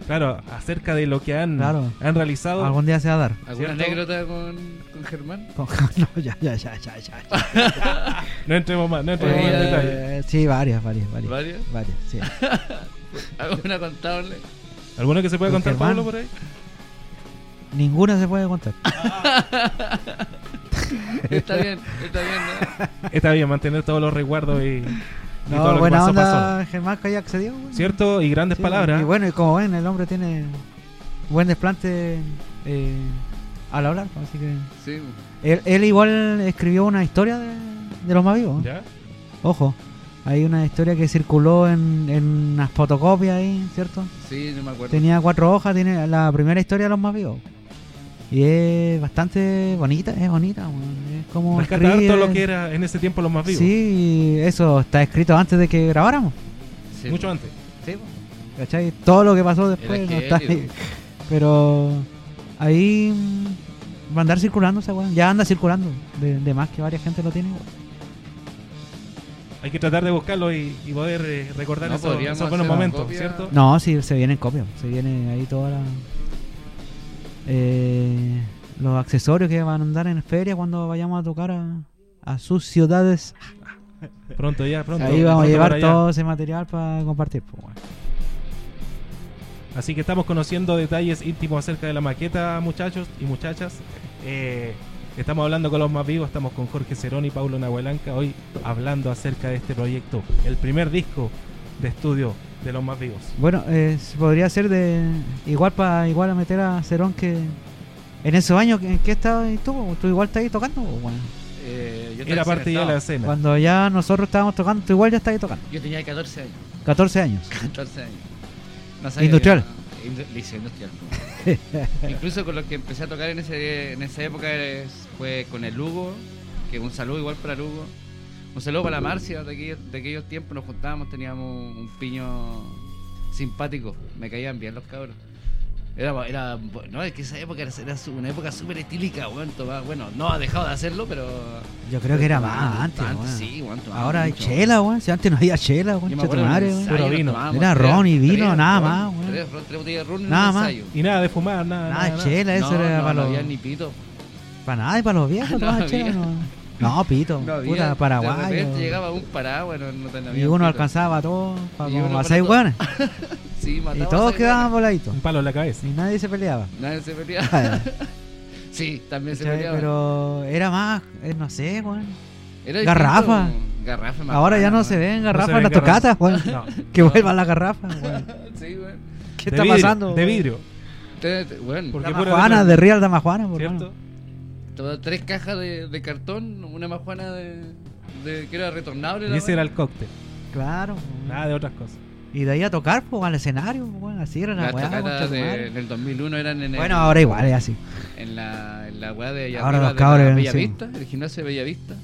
Claro, acerca de lo que han, Claro. han realizado. Algún día se va a dar. ¿Alguna ¿Cierto? anécdota con, con Germán? Con- no, ya, ya, ya, ya, ya. No entremos más, no entremos más en Eh, detalle. Eh, sí, varias, varias, varias. ¿Varias? Varias, sí. ¿Alguna contable? ¿Alguno que se pueda con contar, Germán. Pablo, por ahí? Ninguna se puede contar. Está bien, está bien, ¿no? Está bien, mantener todos los recuerdos y, y todo No, lo que buena pasó, onda, pasó. Germán, que haya accedido. weón. ¿Cierto? Y grandes Sí, palabras. Y bueno, y como ven, el hombre tiene buen desplante eh, al hablar, así que... Sí, Él, él igual escribió una historia de, de los más vivos. ¿Ya? Ojo, hay una historia que circuló en, en unas fotocopias ahí, ¿cierto? sí, no me acuerdo. Tenía cuatro hojas, tiene la primera historia de los más vivos. Y es bastante bonita, es bonita, es como... Rescatar todo lo que era en ese tiempo los más vivos. Sí, eso está escrito antes de que grabáramos. Sí, Mucho antes. Sí, ¿cachai? Todo lo que pasó después no está ahí. Pero ahí mm, va a andar circulando esa weón. Ya anda circulando. De, de más que varias gente lo tiene. Hay que tratar de buscarlo y, y poder eh, recordar No, esos, buenos momentos. ¿cierto? No, sí, se viene en copia. Se viene ahí toda la. Eh, los accesorios que van a andar en feria cuando vayamos a tocar a, a sus ciudades. Pronto ya, pronto. ahí vamos a llevar allá. todo ese material para compartir. pues. Así que estamos conociendo detalles íntimos acerca de la maqueta, muchachos y muchachas. Eh, Estamos hablando con los más vivos, estamos con Jorge Cerón y Paulo Nahuelanca hoy hablando acerca de este proyecto, el primer disco de estudio de los más vivos. Bueno, eh, se podría ser de igual para igual a meter a Cerón que en esos años en que estabas tú, tú igual estás ahí tocando, pues, bueno. Eh, yo Era parte de la escena. Cuando ya nosotros estábamos tocando, tú igual ya estás ahí tocando. Yo tenía 14 años. 14 años. 14 años. No sabía Industrial. Indu- liceo industrial. Incluso con los que empecé a tocar en, ese, en esa época es- fue con el Lugo, que un saludo igual para Lugo. Un saludo para la Marcia, de aquellos, de aquellos tiempos nos juntábamos, teníamos un piño simpático, me caían bien los cabros. Era, era, no, es que esa época era, una época súper etílica, weón, bueno, no ha dejado de hacerlo, pero... Yo creo que era más antes, antes, sí, tomaba Ahora hay mucho. chela, weón. Si antes no había chela, weón. Puro vino. tomábamos Era ron y vino, tres nada más, weón. Tres, tres botellas de ron en Nada más. Y nada de fumar, nada. Nada, nada, nada. chela, eso no, era no, para no los. había ni pito. Para nada, y para los viejos, No chela, no. No, pito. No había. puta, De paraguayo. repente llegaba un paraguas, no, no ten- Y uno pito. alcanzaba todo para como a seis todo. weones. Sí, Y mataba todos quedaban voladitos. Un palo en la cabeza. Y nadie se peleaba. Nadie se peleaba. sí, también se peleaba. Pero era más, eh, no sé, weón. Era garrafa. Garrafa más Ahora ya no se ven garrafas en tocatas, garrafas. weón. Que vuelvan las garrafas, weón. Sí, weón. ¿Qué está pasando? De vidrio, Bueno, Porque de Real Dama Juana, por ¿cierto? Todas tres cajas de, de cartón, una majuana de, de que era retornable. Y ese era el cóctel. Claro. Nada de otras cosas. Y de ahí a tocar, pues, al escenario, weón. Así era la Las weá. en el 2001 eran en el, Bueno, ahora igual es así. en la, en la weá de Ahora los de cabros, Bella sí. Vista, el gimnasio de Bella Vista.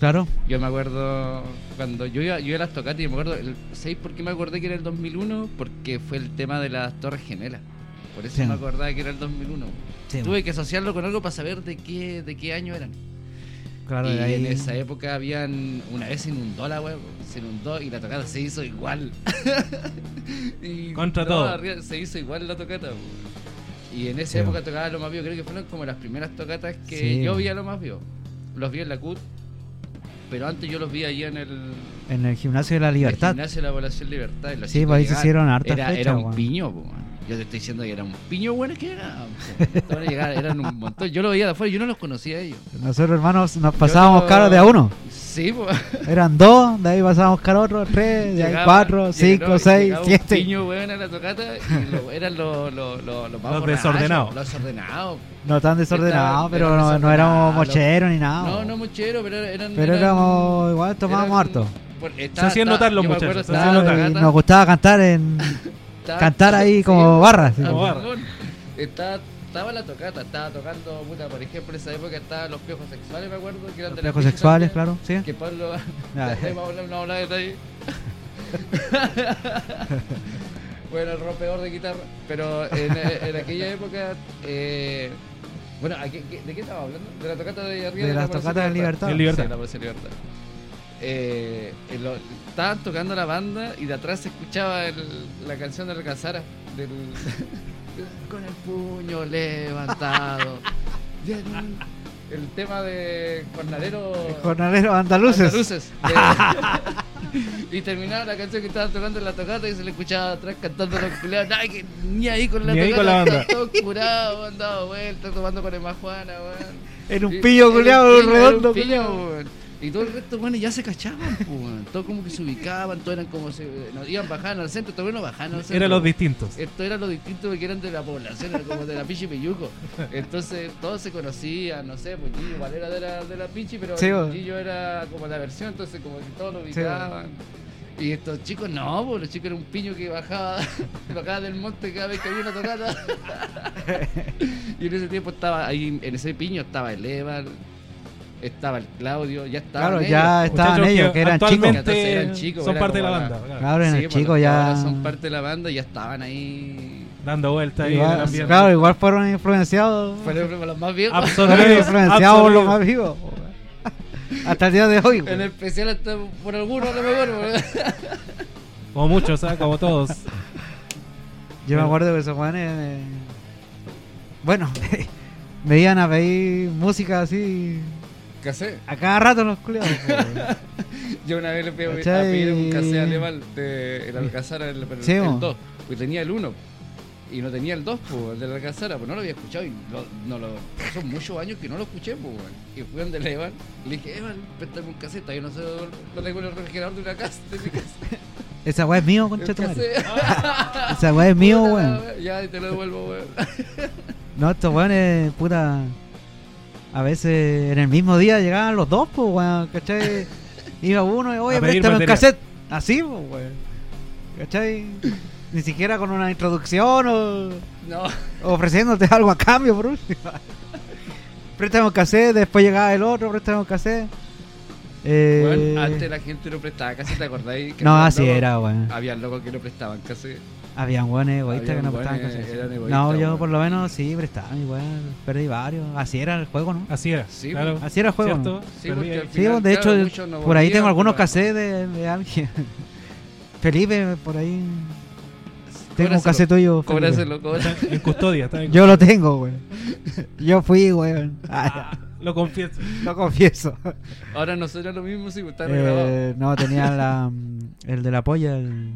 Claro. Yo me acuerdo cuando yo iba, yo iba a las tocatas y me acuerdo, el, ¿sabéis por qué me acordé que era el 2001? Porque fue el tema de las Torres Gemelas. Por eso Sí. me acordaba que era el 2001. Sí, Tuve que asociarlo con algo para saber de qué, de qué año eran. claro, y ahí. en esa época habían, una vez se inundó la web, se inundó y la tocata se hizo igual. Y Contra todo. arriba Se hizo igual la tocata. weón. Y en esa Sí. época tocaba lo más vivo, creo que fueron como las primeras tocatas que Sí. yo vi a lo más vivo. Los vi en la CUT, pero antes yo los vi allí en el, En el gimnasio de la el Libertad. gimnasio de la población Libertad. Sí, pues ahí se hicieron hartas era, fechas, era un piño. Yo te estoy diciendo que era un piño bueno que era. po. Estaban a llegar, eran un montón. Yo lo veía de afuera, yo no los conocía a ellos. Nosotros, hermanos, nos pasábamos no- caros de a uno. Sí, pues. Eran dos, de ahí pasábamos caros otros, tres, de ahí Llegaba- cuatro, llegaba- cinco, seis, llegaba un siete. piño, weón, a la tocata y lo- eran los los los los más Los borrachos, desordenados. Los desordenados. No tan desordenados, pero eran no, no éramos mocheros ni nada. No, no muchero, pero eran. Pero eran- éramos, igual tomábamos eran- harto. Se hacían notar los muchachos, acuerdo, estaba nos gustaba cantar en estaba- cantar ahí sí, como barra. Como barra. Estaba, estaba la tocata, estaba tocando, puta, por ejemplo, en esa época estaban los piojos sexuales, me acuerdo, que eran Los de la Pichi sexuales, también, claro, sí. Que Pablo. No vamos a hablar- no vamos a hablar de detalle. bueno, el rompeor de guitarra. Pero en, en aquella época. Eh, bueno, ¿a qué- qué- ¿de qué estaba hablando? De la tocata de arriba. De la las Plaza tocatas de Libertad. De Libertad. Sí, la de Libertad. Eh, en lo- estaban tocando la banda y de atrás se escuchaba el- la canción de Recasara del con el puño levantado el tema de jornalero Jornaleros andaluces. andaluces De- y terminaba la canción que estaban tocando en la tocata y se le escuchaba atrás cantando los culiados Ay, que ni ahí con la Ni tocata con la banda. curados han dado vueltas tomando con el majuana Era un pillo era redondo. un pillo. Y todo el resto, bueno, ya se cachaban, pues. Todos como que se ubicaban, todos eran como se. no, iban bajando al centro, todavía no bajaban al centro. Eran los distintos. Esto era lo distinto porque eran de la población, era como de la Pichi Piyuco. Entonces todos se conocían, no sé, pues Gillo igual era de la, de la Pichi, pero Sí. Gillo era como la versión, entonces como que todos lo Sí, ubicaban. y estos chicos no, pues los chicos eran un piño que bajaba, bajaba del monte cada vez que había una tocata. y en ese tiempo estaba ahí, en ese piño estaba el Evan, estaba el Claudio, ya estaban Claro, ellos, ya estaban Muchachos ellos, que eran chicos. eran chicos, son parte de la como la- banda. claro. Sí, el pues, chico los que ya. son parte de la banda y ya estaban ahí. Dando vueltas ahí en el claro, igual fueron influenciados. Fueron los más viejos. Fueron influenciados por los más vivos. Hasta el día de hoy. En especial hasta por algunos, a lo mejor. ¿verdad? Como muchos, ¿sabes? Como todos. Yo me acuerdo que esos jóvenes. eh, bueno, me iban a pedir música así. ¿Qué hace? A cada rato los culiados. Yo una vez le pedí a pedir un cassette alemán de el Alcázar, el, el, Sí, el mo. 2, porque tenía el 1. y no tenía el 2, pues, el de la casara, pues no lo había escuchado y lo- no lo, son muchos años que no lo escuché, pues, weón. Y fui donde le Evan, y le dije, Evan, préstame un cassette, yo no sé, lo tengo en el refrigerador de una casa, de mi casa. Esa weá es mío, concha tu madre. Esa weá es mío, weón. Ya, te lo devuelvo, weón. No, estos weones, puta. A veces en el mismo día llegaban los dos, pues, weón, ¿cachai? Iba uno y, oye, préstame un cassette. Así, pues, weón. ¿cachai? Ni siquiera con una introducción o No, ofreciéndote algo a cambio, por último. préstame un cassette, después llegaba el otro, préstame un cassette. Eh, weón, antes la gente no prestaba casi, ¿te acordáis? Que no, así locos- era, weón. Había locos que no prestaban casi. Habían weones egoístas que no prestaban eran No, yo weón. por lo menos sí prestaba, igual. Perdí varios. Así era el juego, ¿no? Así era. Sí, claro. Así era el juego. Sí, de hecho, no por ahí tengo algunos pero- cassettes de, de alguien. Felipe, por ahí. Tengo un cassette tuyo. Cóbraselo, cóbraselo. En custodia. Está en Yo lo tengo, güey. Yo fui, güey. Ah, lo confieso. Lo confieso. Ahora no suena lo mismo si está. Eh, no, tenía la, el de la polla. El,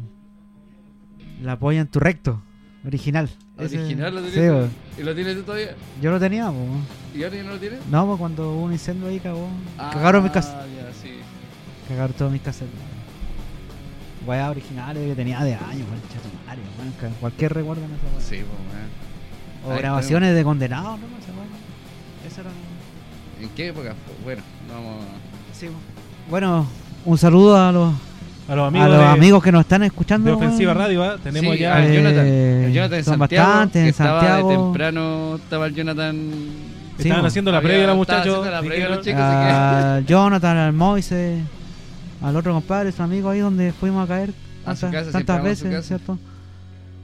la polla en tu recto. Original. Original lo Sí, tienes. güey. ¿Y lo tienes tú todavía? Yo lo tenía, güey. ¿Y ahora ya no lo tienes? No, pues cuando hubo un incendio ahí cagó. Cagaron mis. Ah, ya, sí. Cagaron todos mis cassettes. Weas originales que tenía de años, weón. Chatumario, weón. que Cualquier recuerdo en esa wea. Sí, pues, weón. O Ahí grabaciones de condenados, ¿no? Esa. Eso era. ¿En qué época? Bueno, no vamos Sí, Bueno, un saludo a los, A los amigos, a los de, amigos que nos están escuchando. de Ofensiva. Radio, ¿ah? tenemos Sí, ya. al Eh, Jonathan. El Jonathan en son Santiago. bastantes, que en estaba Santiago. de temprano, estaba el Jonathan. sí, estaban haciendo la previa, los muchachos. haciendo la previa, dijeron, los chicos. A Jonathan, al Moise, al otro compadre, su amigo ahí donde fuimos a caer A su tantas, casa, tantas a veces, casa. ¿cierto?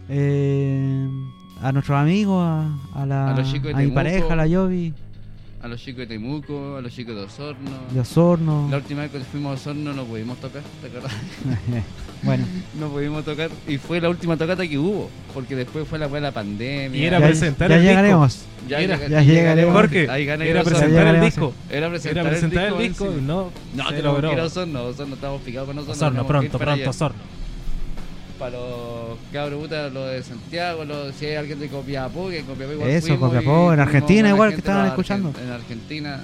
Eh, a nuestros amigos, a, a la, A los chicos de a mi pareja, a la Yobi, A los chicos de Temuco, a los chicos de Osorno. de Osorno. La última vez que fuimos a Osorno no pudimos tocar, ¿te acuerdas? bueno, No pudimos tocar y fue la última tocata que hubo, porque después fue la buena pandemia. Y era ya, presentar ya el disco. llegaremos. ya, era- ya llegaremos. Jorge, Ahí gané era presentar el llegaremos. disco. Era presentar, Era presentar el disco y no, No, tenemos logró. que ir a Osorno, Osorno estamos picados con Osorno. Osorno, pronto, pronto. Osorno. Para los cabros putas, los de Santiago, los, si hay alguien de Copiapó, que en Copiapó igual Eso, fuimos Copiapó, y en Argentina igual, que estaban escuchando. argen- En Argentina.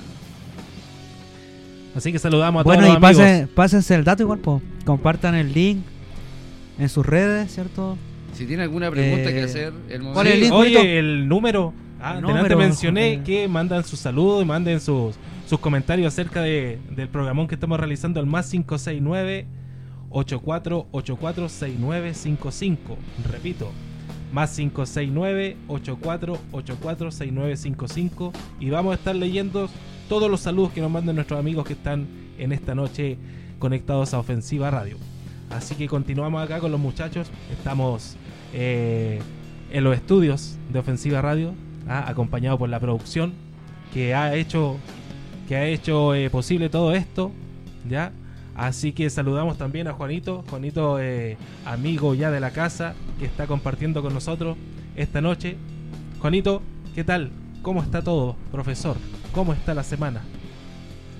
Así que saludamos a Bueno, todos y los amigos. pase- pásense el dato igual, po. compartan el link en sus redes, ¿cierto? Si tiene alguna pregunta Eh, que hacer, el ¿cuál es el oye, el número. Ah, El delante número, mencioné Jorge. que mandan sus saludos y manden sus, sus comentarios acerca de, del programón que estamos realizando, el más 569 8484 6955. Repito, más 569 8484 6955. Y vamos a estar leyendo todos los saludos que nos manden nuestros amigos que están en esta noche conectados a Ofensiva Radio. Así que continuamos acá con los muchachos. Estamos eh, en los estudios de Ofensiva Radio, ah, acompañado por la producción que ha hecho que ha hecho eh, posible todo esto, ya. Así que saludamos también a Juanito, Juanito eh, amigo ya de la casa que está compartiendo con nosotros esta noche. Juanito, ¿qué tal? ¿Cómo está todo, profesor? ¿Cómo está la semana?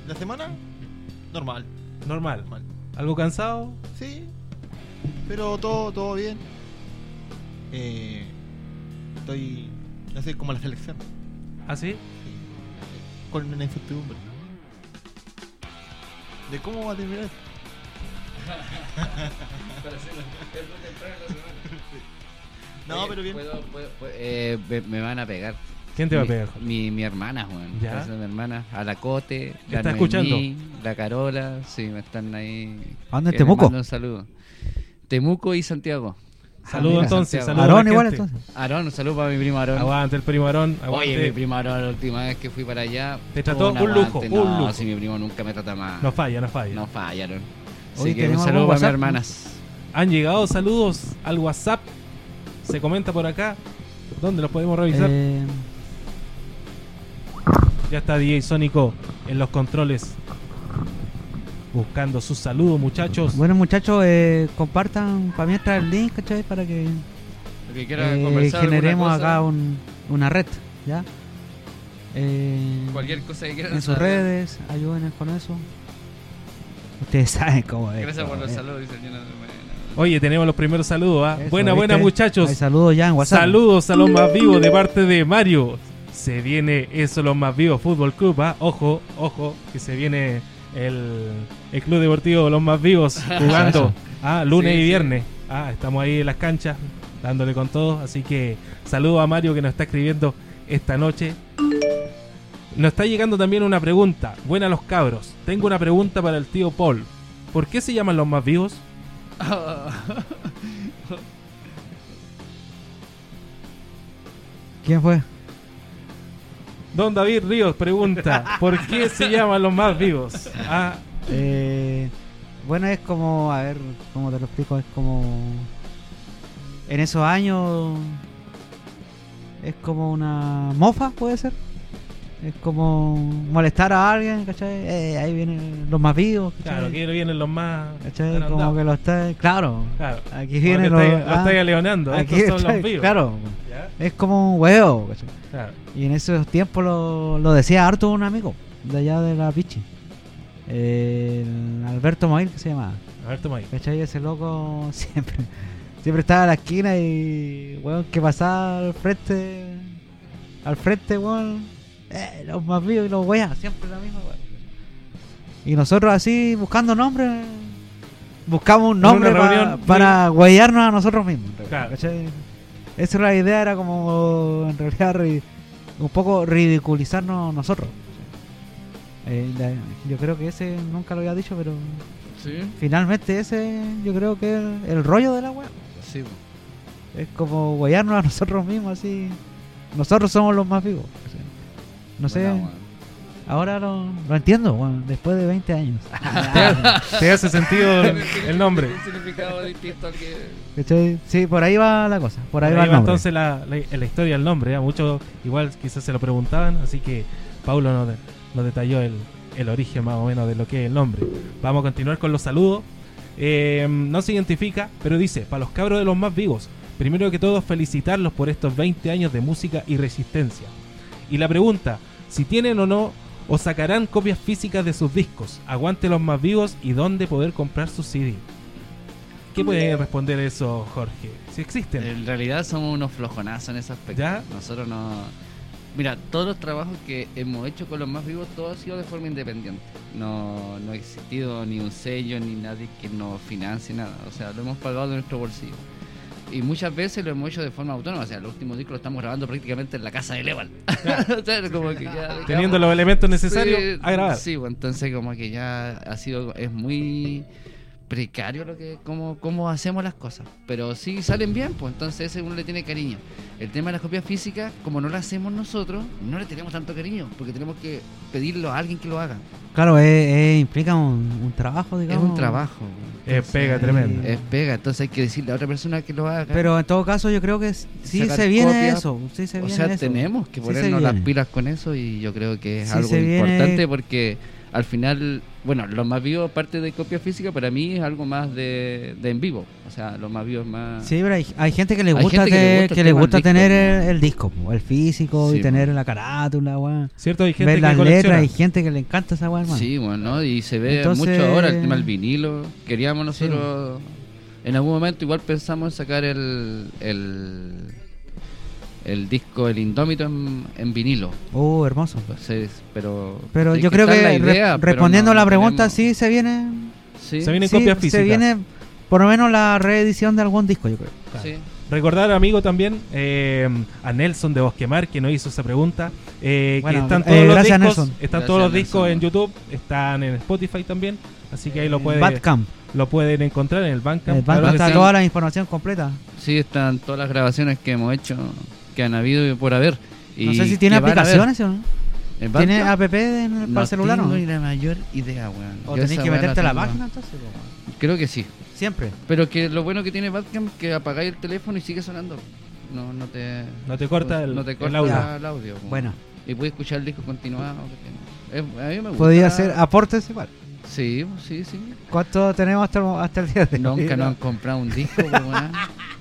¿La semana? Normal, Normal. normal. ¿Algo cansado? Sí, pero todo, todo bien. Eh, estoy, no sé, como la selección. ¿Así? Sí. Con una incertidumbre. ¿De cómo va a terminar? No, pero bien. Puedo- puedo- puedo- eh, me, me van a pegar. ¿Quién te va a pegar? Mi, mi hermana, Juan. ¿Ya? Esa es mi hermana. A la Cote, ¿Te la está Noemí, escuchando? La Carola, sí, me están ahí. ¿A dónde? que ¿En me Temuco? Un saludo. Temuco y Santiago. Saludos entonces, saludos Aarón igual entonces. Aarón, un saludo para mi primo Aarón. Aguante el primo Aarón, aguante. Oye, mi primo Aarón, la última vez que fui para allá. Te trató un un lujo, un no, lujo. si mi primo nunca me trata mal. No falla, no falla. No fallaron. Así Oye, que un ¿tenemos saludo para mis hermanas. Han llegado saludos al WhatsApp. Se comenta por acá. ¿Dónde los podemos revisar? Eh, Ya está DJ Sónico en los controles. Buscando sus saludos, muchachos. bueno, muchachos, eh, compartan para mientras el link, ¿cachai? Para que Lo que quiera eh, conversar. generemos acá un, una red, ¿ya? Eh, Cualquier cosa que quieran. en sus saber. redes, ayúdenos con eso. Ustedes saben cómo es. Gracias por los es. saludos, dice. Oye, tenemos los primeros saludos. ¿ah? Eso, buena, ¿viste? buena, muchachos. Hay saludos ya en WhatsApp. Saludos a los más vivos de parte de Mario. Se viene eso, los más vivos Fútbol Club. ¿ah? Ojo, ojo, que se viene el, el Club Deportivo Los Más Vivos jugando ah, lunes Sí, y sí. viernes. Ah, estamos ahí en las canchas dándole con todo. Así que saludos a Mario que nos está escribiendo esta noche. Nos está llegando también una pregunta. Buena los cabros. Tengo una pregunta para el tío Paul. ¿Por qué se llaman los más vivos? ¿Quién fue? Don David Ríos pregunta, ¿por qué se llaman los más vivos? Ah, Eh, bueno, es como, a ver, ¿cómo te lo explico? Es como. En esos años. Es como una mofa, puede ser. Es como molestar a alguien, ¿cachai? Eh, ahí vienen los más vivos, ¿cachai? claro, aquí vienen los más... ¿Cachai? Como que lo está. Claro, Claro. aquí vienen los. lo ah, estáis aleonando. aquí Estos son está- los vivos. Claro, ¿Ya? es como un huevo, ¿cachai? Claro. Y en esos tiempos lo, lo decía harto un amigo de allá de la Pichi. El Alberto Moil, que se llamaba. A ver, toma ahí. ¿Cachai? Ese loco siempre, siempre estaba en la esquina y, weón, que pasaba al frente, al frente, weón, eh, los más vivos y los weas, siempre la misma, weón. Y nosotros así, buscando nombres, buscamos un nombre pa- para huellarnos a nosotros mismos. Claro. ¿cachai? Esa era la idea, era como, en realidad, un poco ridiculizarnos nosotros. Eh, la- yo creo que ese nunca lo había dicho, pero Sí, Finalmente ese yo creo que es el, el rollo de la web. sí. Es como guayarnos a nosotros mismos así. Nosotros somos los más vivos. No sé. Ahora lo, lo entiendo, bueno, después de 20 años. ¿Te hace sentido el, el nombre? Un significado distinto al que. ¿Cachai? Sí, por ahí va la cosa. Por ahí, Ahí va el entonces la, la- la historia del nombre. ¿eh? Muchos igual quizás se lo preguntaban, así que Paulo nos detalló el, el origen más o menos de lo que es el nombre. Vamos a continuar con los saludos. Eh, no se identifica, pero dice, para los cabros de los más vivos, primero que todo felicitarlos por estos 20 años de música y resistencia. Y la pregunta, si tienen o no, o sacarán copias físicas de sus discos, aguante los más vivos y dónde poder comprar sus CD. ¿Qué puede responder eso, Jorge? Si existen. En realidad somos unos flojonazos en ese aspecto. ¿Ya? Nosotros no. Mira, todos los trabajos que hemos hecho con los más vivos, todo ha sido de forma independiente. No, no ha existido ni un sello ni nadie que nos financie nada. O sea, lo hemos pagado de nuestro bolsillo. Y muchas veces lo hemos hecho de forma autónoma. O sea, el último disco lo estamos grabando prácticamente en la casa de Leval. o sea, como que ya Teniendo los elementos necesarios Sí, a grabar. Sí, pues, entonces como que ya ha sido, es muy precario lo que, cómo, cómo hacemos las cosas. Pero sí salen bien, pues entonces ese uno le tiene cariño. El tema de las copias físicas, como no las hacemos nosotros, no le tenemos tanto cariño, porque tenemos que pedirlo a alguien que lo haga. Claro, es- es- implica un, un trabajo, digamos. Es un trabajo. Es pega tremenda. Es pega, entonces hay que decirle a otra persona que lo haga. Pero en todo caso yo creo que sí se viene eso. Sí se o viene sea, eso. tenemos que Sí se ponernos las pilas con eso y yo creo que es Sí algo importante porque al final, bueno, lo más vivo, aparte de copia física, para mí es algo más de, de en vivo. O sea, lo más vivo es más... Sí, pero hay, hay gente que le gusta gente que le gusta que le gusta tener el, el disco, el físico Sí, y tener la carátula, weón. ¿Cierto? Hay gente Ver que las colecciona. letras, hay gente que le encanta esa weón. Sí, bueno, ¿no? y se ve Entonces- mucho ahora el tema del vinilo. Queríamos Sí, nosotros, en algún momento igual pensamos en sacar el, el, el disco, el Indómito en, en vinilo. Uh, hermoso. Entonces, pero Pero yo creo que la idea, respondiendo no- a la pregunta, tenemos- sí se viene. Sí, Se vienen sí, copias físicas. Se viene por lo menos la reedición de algún disco, yo creo. sí. Recordar, amigo, también eh, a Nelson de Bosquemar, que nos hizo esa pregunta. eh, Bueno, que están eh, todos los gracias, discos, Nelson. están Gracias, todos los Nelson. discos en YouTube, están en Spotify también, así que ahí lo, Eh, puede, Bandcamp. lo pueden encontrar en el Bandcamp. El Claro Bandcamp está sí. toda la información completa. Sí, están todas las grabaciones que hemos hecho, que han habido y por haber. Y no sé si tiene aplicaciones o no. ¿En ¿Tiene app en el, para el celular o tengo no? ni la mayor idea, weón. O tenés que meterte a la tengo. página entonces. weón. Creo que sí. Siempre. Pero que lo bueno que tiene Bandcamp es que apagáis el teléfono y sigue sonando. No, no te... No te corta el, no te el corta audio. el audio. Bueno, Y puedes escuchar el disco continuado. Es- a mí me gusta. podría ser aportes igual. Sí, sí, sí. ¿Cuánto tenemos hasta, el- hasta el día de hoy? Nunca nos han comprado un disco, weón.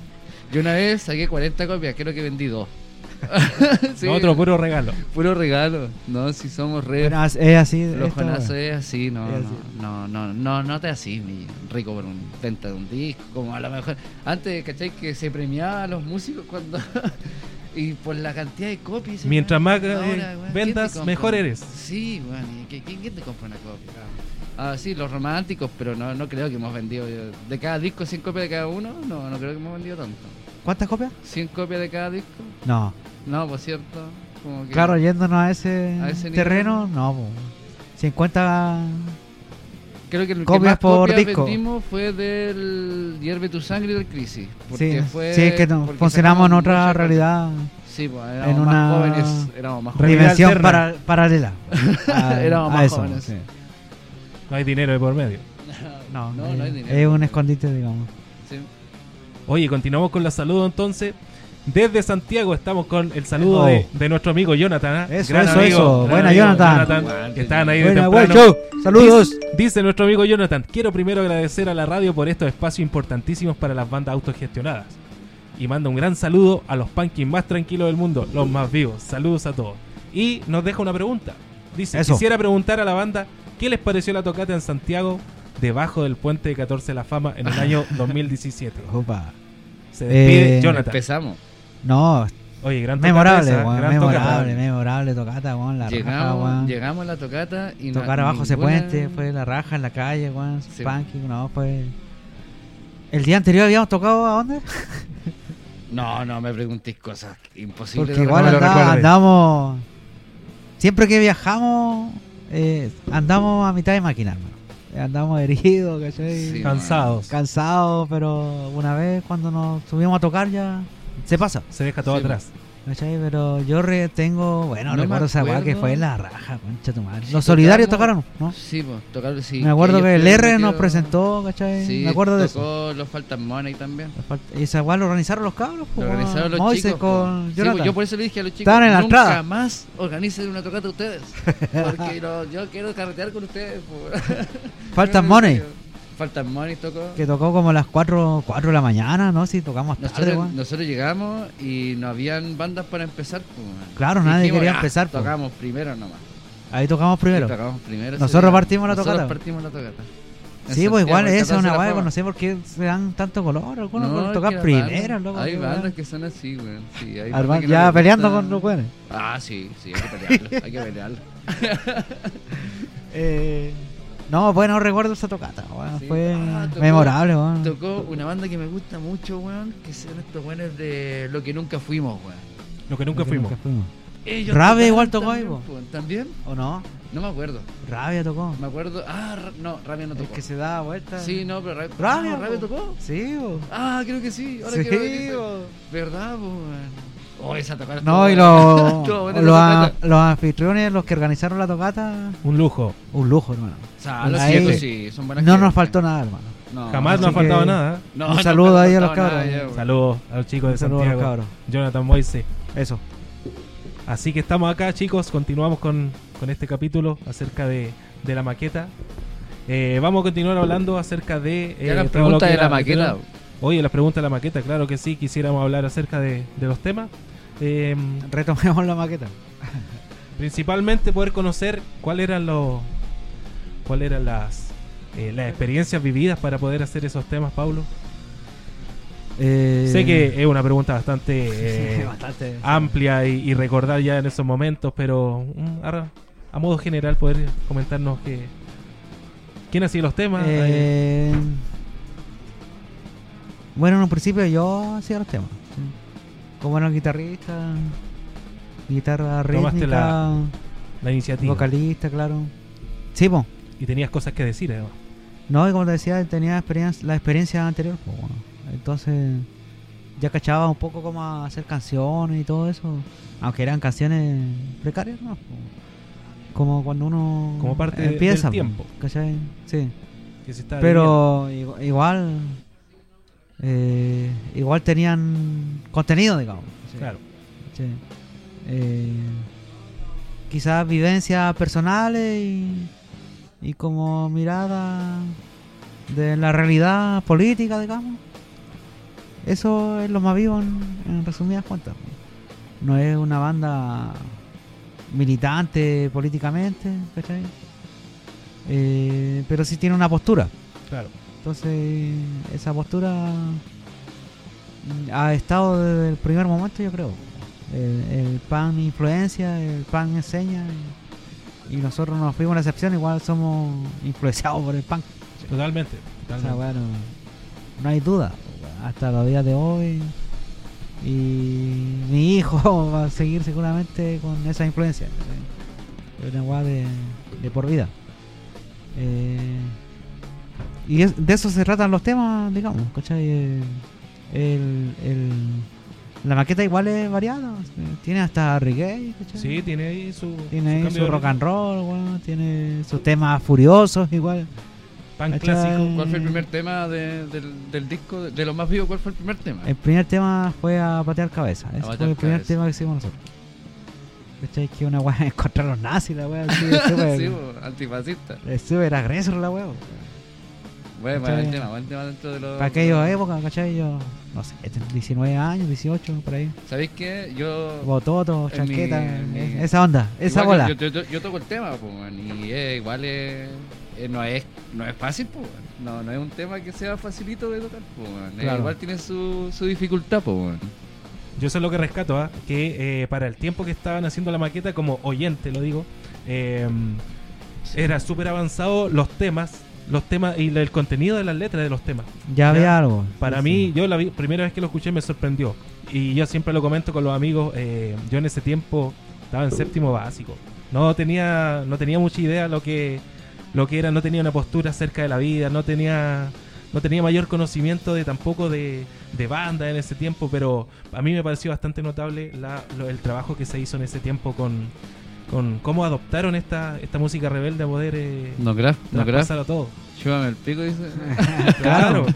Yo una vez saqué 40 copias, creo que vendí dos. Sí, Otro puro regalo. puro regalo. No, si somos re. Bueno, es así. Los jonazos es así, no, Es así. no, no, no, no, no te así, mi rico por un venta de un disco, como a lo mejor. Antes, ¿cachai? Que se premiaba a los músicos cuando. y por la cantidad de copias. Mientras más, ahora, weón, ¿quién te vendas, mejor eres. Sí, weón, ¿y qué- quién, quién te compra una copia? Ah, sí, los románticos, pero no, no creo que hemos vendido. De cada disco, 100 copias de cada uno, no, no creo que hemos vendido tanto. ¿Cuántas copias? 100 copias de cada disco, No. no, por cierto. Como que Claro, yéndonos a ese, A ese nivel. terreno, no. po. 50 Creo que el que Copias más por copias disco. vendimos fue del Hierve tu sangre y del Crisis. Porque Sí, fue, sí, es que no, porque funcionamos en otra realidad. Sí, pues éramos en más una jóvenes. Éramos más jóvenes. Dimensión para- paralela. a, Éramos a más eso, jóvenes. sí. No hay dinero de por medio. No, No, no hay dinero. es un escondite, digamos. Oye, continuamos con los saludos entonces. Desde Santiago estamos con el saludo Oh. de, de nuestro amigo Jonathan. Eso, Gran eso, amigo, eso. gran Buena, amigo Jonathan. que estaban ahí de Buena, temprano. buen show. Saludos. Dice, dice nuestro amigo Jonathan, quiero primero agradecer a la radio por estos espacios importantísimos para las bandas autogestionadas. Y manda un gran saludo a los punkis más tranquilos del mundo, los más vivos. Saludos a todos. Y nos deja una pregunta. Dice, quisiera preguntar a la banda, ¿qué les pareció la tocata en Santiago debajo del puente de 14 de la Fama en el año 2017? Opa. Se despide Eh, Jonathan. Empezamos. No, Oye, gran tocata memorable, esa, weón, gran memorable, tocata. memorable tocata, weón, la raja, Llegamos, llegamos a la tocata y no- Tocar abajo ese puente, fue la raja en la calle, weón, Sí. punky, no, fue... El día anterior habíamos tocado a dónde? No, no me preguntéis cosas imposibles. Porque igual andaba- andamos. Siempre que viajamos, eh, andamos a mitad de máquina, hermano. Andamos heridos, ¿cachai? Sí. Cansados. Cansados, pero una vez cuando nos subimos a tocar ya se pasa. Se deja todo Sí, atrás. ¿Cachai? Pero yo re tengo. Bueno, No recuerdo esa weá que fue la raja, concha tu madre. Sí, Los solidarios tocaron, ¿no? Sí, pues, tocar, sí. Me acuerdo que el R nos presentó, ¿cachai? Sí, Me acuerdo de eso. tocó los Faltan Money también. Y esa weá lo organizaron los cabros, Lo pues, organizaron los Moisés chicos. con. Sí, pues, yo por eso le dije a los chicos, Estaban en la nunca entrada. más organicen una tocata ustedes. Porque yo quiero carretear con ustedes. po. Faltan Money, Faltan Money tocó. que tocó como a las 4, 4 de la mañana, ¿no? Si tocamos tarde, Nosotros, weón. nosotros llegamos y no habían bandas para empezar. weón. Claro, nadie Dijimos, quería "Ah, empezar, po". Tocamos primero nomás. Ahí tocamos primero. Sí, tocamos primero ese Nosotros partimos la Nosotros tocata. partimos la tocata. En Sí, pues igual esa es 14 una weá, Fama. no sé por qué se dan tanto color. Algunos No, tocar primero, loco. Hay bandas que son así. Sí, hay no ya peleando gusta- con los weones. Ah, sí, sí, hay que pelearlo. hay que pelearlo. Eh, no, bueno, recuerdo esa tocata, weón. Sí. Fue Ah, tocó- memorable, weón. Tocó una banda que me gusta mucho, weón, que son estos weones de Lo que nunca fuimos, weón. Lo que nunca fuimos. fuimos. Ellos Rabia igual tocó ahí, también. ¿También? ¿O no? No me acuerdo. Rabia tocó. Me acuerdo. Ah, Ra- no, Rabia no tocó. que se da vuelta. Sí, no, pero Rabia. Rabia, Ah, Rabia tocó. Sí, bo. Ah, creo que sí. Ahora Sí, que bo. ¿Verdad, po, weón? Oh, esa No, y los, los, a- los anfitriones, los que organizaron la tocata, Un lujo. un lujo, hermano. O sea, los Ahí chicos sí, son buenas No nos faltó nada, hermano. No, Jamás nos ha faltado nada. ¿eh? no, un saludo ahí a los cabros. Saludos a los chicos de saludo a los Santiago. cabros. Jonathan Moise. Eso. Así que estamos acá, chicos. Continuamos con, con este capítulo acerca de, de la maqueta. Eh, vamos a continuar hablando acerca de. Eh, lo preguntas de la maqueta. Oye, las preguntas de la maqueta, claro que sí. Quisiéramos hablar acerca de, de los temas. Eh, Retomemos la maqueta. principalmente poder conocer cuáles eran los. cuáles eran las. eh, las experiencias vividas para poder hacer esos temas, Paulo. Eh, Sé que es una pregunta bastante eh, bastante. amplia y, y recordar ya en esos momentos, pero mm, a, a modo general poder comentarnos que quién hacía los temas. Eh, bueno, en un principio yo hacía los temas. Como era el guitarrista, guitarra rítmica, la- la iniciativa. vocalista, claro. Sí, po. Y tenías cosas que decir, además. No, y como te decía, tenía experiencia, la experiencia anterior, po, bueno. Entonces, ya cachaba un poco cómo hacer canciones y todo eso. Aunque eran canciones precarias, ¿no? Como cuando uno Como parte empieza, del po, tiempo. ¿cachai? Sí. que se estaba Pero igu- igual eh, igual tenían contenido, digamos. Sí, Claro. sí. Eh, quizás vivencias personales y, y como mirada de la realidad política, digamos. Eso es lo más vivo en, en resumidas cuentas. no es una banda militante políticamente, ¿cachai? Eh, pero sí tiene una postura. Claro. Entonces, esa postura mm, ha estado desde el primer momento, yo creo. El, el pan influencia, el pan enseña. Y, y nosotros nos fuimos una excepción, igual somos influenciados por el pan. Totalmente. O sea, totalmente. bueno, no hay duda. Hasta los días de hoy. Y mi hijo va a seguir seguramente con esa influencia. Es una de, de por vida. Eh, y es- de eso se tratan los temas, digamos, ¿cachai? El, el- el- la maqueta igual es variada. Tiene hasta reggae, ¿cachai? Sí, tiene ahí su. Tiene ahí su rock and roll, tiene sus temas furiosos igual. Pan ¿cachai? clásico. ¿Cuál fue el primer tema de- del, del disco? De, de los más vivos, ¿cuál fue el primer tema? El primer tema fue a patear cabeza. Ese fue el primer tema que hicimos nosotros. ¿Cachai? Que una weá contra los nazis, la weá. sí, po, antifascista. es súper agresor la weá. Bueno, ¿Cachai? buen tema, buen tema dentro de los. Para aquella época, ¿cachai? Yo, no sé, 19 años, 18, por ahí. ¿Sabéis qué? Yo. Bototo, mi- chaqueta, mi- eh, esa onda, esa igual bola. Yo, yo- yo- yo toco el tema, po, man, y eh, igual es, eh, no, es, no es fácil, po, man. no, no es un tema que sea facilito de tocar, po, man. Eh, Claro. igual tiene su, su dificultad, po, man. Yo sé lo que rescato, ¿ah? que eh, para el tiempo que estaban haciendo la maqueta, como oyente lo digo, eh, era súper avanzado los temas, los temas y el contenido de las letras de los temas. Ya había algo. Para Sí, mí, sí. yo la vi- primera vez que lo escuché me sorprendió. Y yo siempre lo comento con los amigos, eh, yo en ese tiempo estaba en séptimo básico. No tenía, no tenía mucha idea lo que, lo que era, no tenía una postura acerca de la vida, no tenía, no tenía mayor conocimiento de tampoco de, de banda en ese tiempo, pero a mí me pareció bastante notable la- lo- el trabajo que se hizo en ese tiempo con, con cómo adoptaron esta, esta música rebelde a poder eh, No graf, no traspasarlo todo. Chúpame el pico, dice. Claro.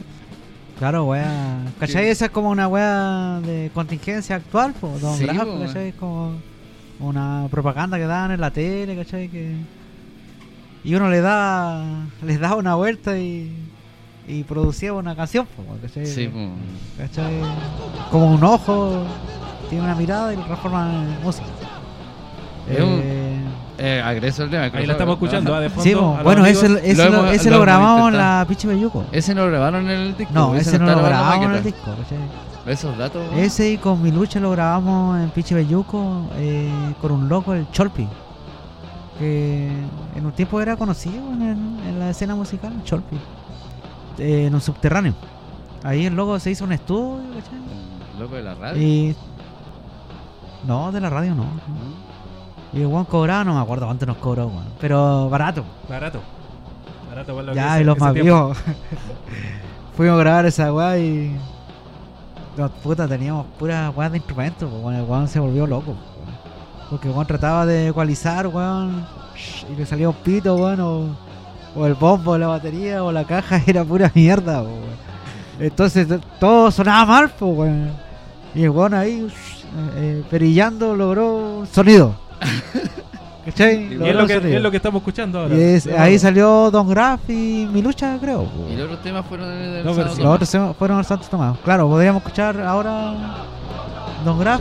Claro, weá. ¿Cachai? Sí. Esa es como una weá de contingencia actual, po. Don Sí, Graf, po, ¿cachai? Es como una propaganda que daban en la tele, ¿cachai? Que... Y uno le da, les daba una vuelta y, y producía una canción, po, ¿cachai? Sí, po. ¿Cachai? Como un ojo, tiene una mirada y lo transforma en música. Es un- Eh, Eh, agreso el tema. Ahí la estamos escuchando, ¿ah? de fondo. sí, po. a los bueno, amigos. ese, ese Lo lo, hemos- ese lo lo hemos grabamos en la Pichi Belluco. Ese no lo grabaron en el disco. No, ese no lo grabamos en el disco, ¿cachai? Esos datos. Ese y con mi lucha lo grabamos en Piche Belluco eh, con un loco, el Cholpi. Que en un tiempo era conocido en, el- en la escena musical, el Cholpi. eh, en un subterráneo. Ahí el loco se hizo un estudio, ¿cachai? El Loco de la radio. Y. No, de la radio no. Y el Juan cobraba, no me acuerdo cuánto nos cobró, weón. Pero barato. Barato. Barato lo Ya, y los más viejos. Fuimos a grabar esa weá y. No, puta, teníamos puras weas de instrumentos, pues, weón. El weón se volvió loco, weón. Porque el weón trataba de ecualizar, weón. Y le salía un pito, weón. O, o el bombo, la batería, o la caja era pura mierda, po, weón. Entonces todo sonaba mal, pues, weón. Y el weón ahí, eh, eh, perillando, logró un sonido. ¿Cachai? Y Y Logró es lo, que, sonido. es lo que estamos escuchando ahora. Y es- Lo- ahí salió Don Graf y mi lucha, creo. Y los otros temas fueron del No, Los otros fueron Tomados. Claro, podríamos escuchar ahora Don Graf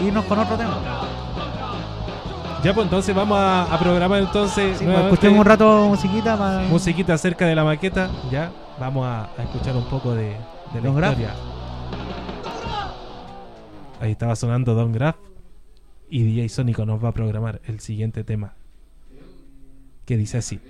y irnos con otro tema. Ya, pues entonces vamos a, a programar entonces Sí, pues, escuchemos un rato musiquita para. musiquita acerca de la maqueta. Ya, vamos a, a escuchar un poco de, de la Don Graff. historia. Ahí estaba sonando Don Graff y DJ Sónico nos va a programar el siguiente tema. Que dice así.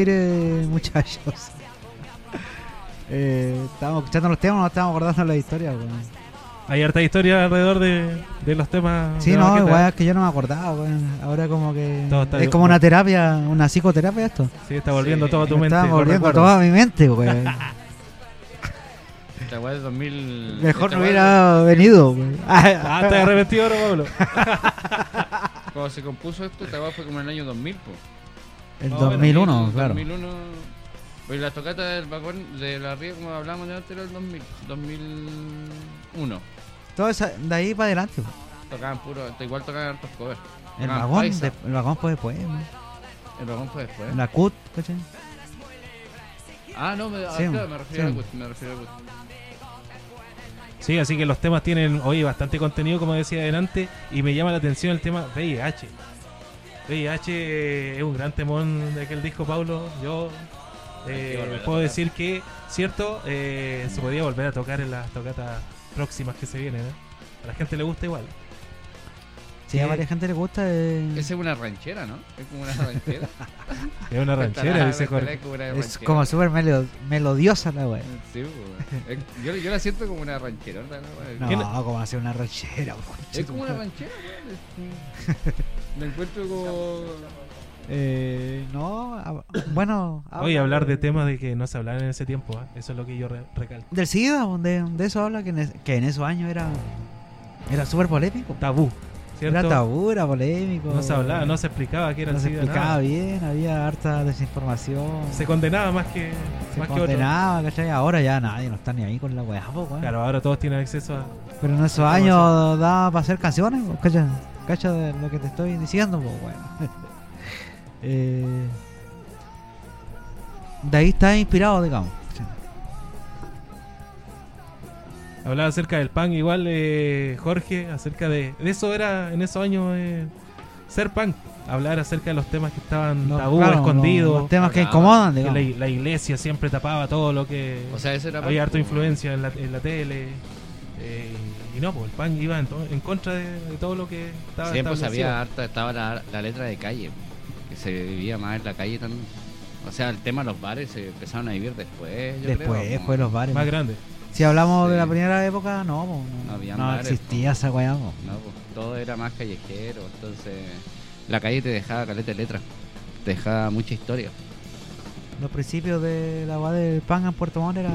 Aire, muchachos. Eh, estábamos escuchando los temas, nos estábamos acordando la historia. weón. Hay harta historia alrededor de, de los temas. Sí, de no, igual es que yo no me acordaba. weón. Ahora como que Todo está es como una terapia, una psicoterapia esto. Sí, está volviendo Sí, todo a tu Me mente. está volviendo toda mi mente, weón. Esta weá de 2000. Mejor no hubiera venido. weón. Ah, estás arrepentido ahora, Pablo. Cuando se compuso esto, esta weá fue como en el año 2000, po. El Más o menos, 2001, El claro. 2001. Pues la tocata del vagón de la ría, como hablamos de antes, era el 2000, 2001. Todo esa, de ahí para adelante. Tocaban puro, igual tocaban hartos covers. El vagón, de- el vagón fue después. weón. El vagón fue después. La CUT, ¿cachai? Ah, no, me, ah, Sí, claro, me refiero sí. a Gut, me refiero a Gut. Sí, así que los temas tienen, oye, bastante contenido, como decía adelante, y me llama la atención el tema VIH. VIH es un gran temón de aquel disco, Paulo. Yo eh, puedo decir que, cierto, eh, se podría volver a tocar en las tocatas próximas que se vienen. ¿eh? A la gente le gusta igual. Sí, a varias gente le gusta. eh, Esa es una ranchera, ¿no? Es como una ranchera. Es una ranchera, dice Jorge. Es como súper melo- melodiosa la weá. Sí, es- yo, yo la siento como una ranchera. ¿verdad? No, ¿Quién- como hacer una ranchera, weón. Es como una ranchera, weón. encuentro como. Eh, no, a- bueno. Oye, habla hablar de temas de que no se hablaban en ese tiempo, ¿ah? eso es lo que yo re- recalco. Del SIDA, de, de eso habla que en, es- que en esos años era era súper polémico. Tabú, ¿cierto? Era tabú, era polémico. No se hablaba, no se explicaba qué era No el se SIDA, explicaba nada. bien, había harta desinformación. Se condenaba más que, se más que otro. condenaba, ¿cachai? Ahora ya nadie no está ni ahí con la weá, po, weón. Claro, ahora todos tienen acceso a... Pero en esos años daba para hacer canciones, po, ¿cachai? ¿Cachai de lo que te estoy diciendo, pues? Eh, de ahí está inspirado, digamos. Hablaba acerca del punk igual, eh, Jorge, acerca de, de eso era en esos años eh, ser punk. Hablar acerca de los temas que estaban tabú, claro, escondidos. los- los temas que incomodan, que digamos. la, la iglesia siempre tapaba todo lo que... O sea, ese era. había harta influencia en la, en la tele. eh, y no, pues el punk iba en, to- en contra de, de todo lo que estaba Siempre pues establecido. había harta, estaba la, la letra de calle, que se vivía más en la calle también. O sea, el tema de los bares se empezaron a vivir después. Yo Después creo, fue los bares. Más grande. Si hablamos de Sí. la primera época, no, po, no, No no bares, existía esa weá. No, pues, todo era más callejero, entonces la calle te dejaba caleta de letra, te dejaba mucha historia. Los principios de la weá del pan en Puerto Montt era,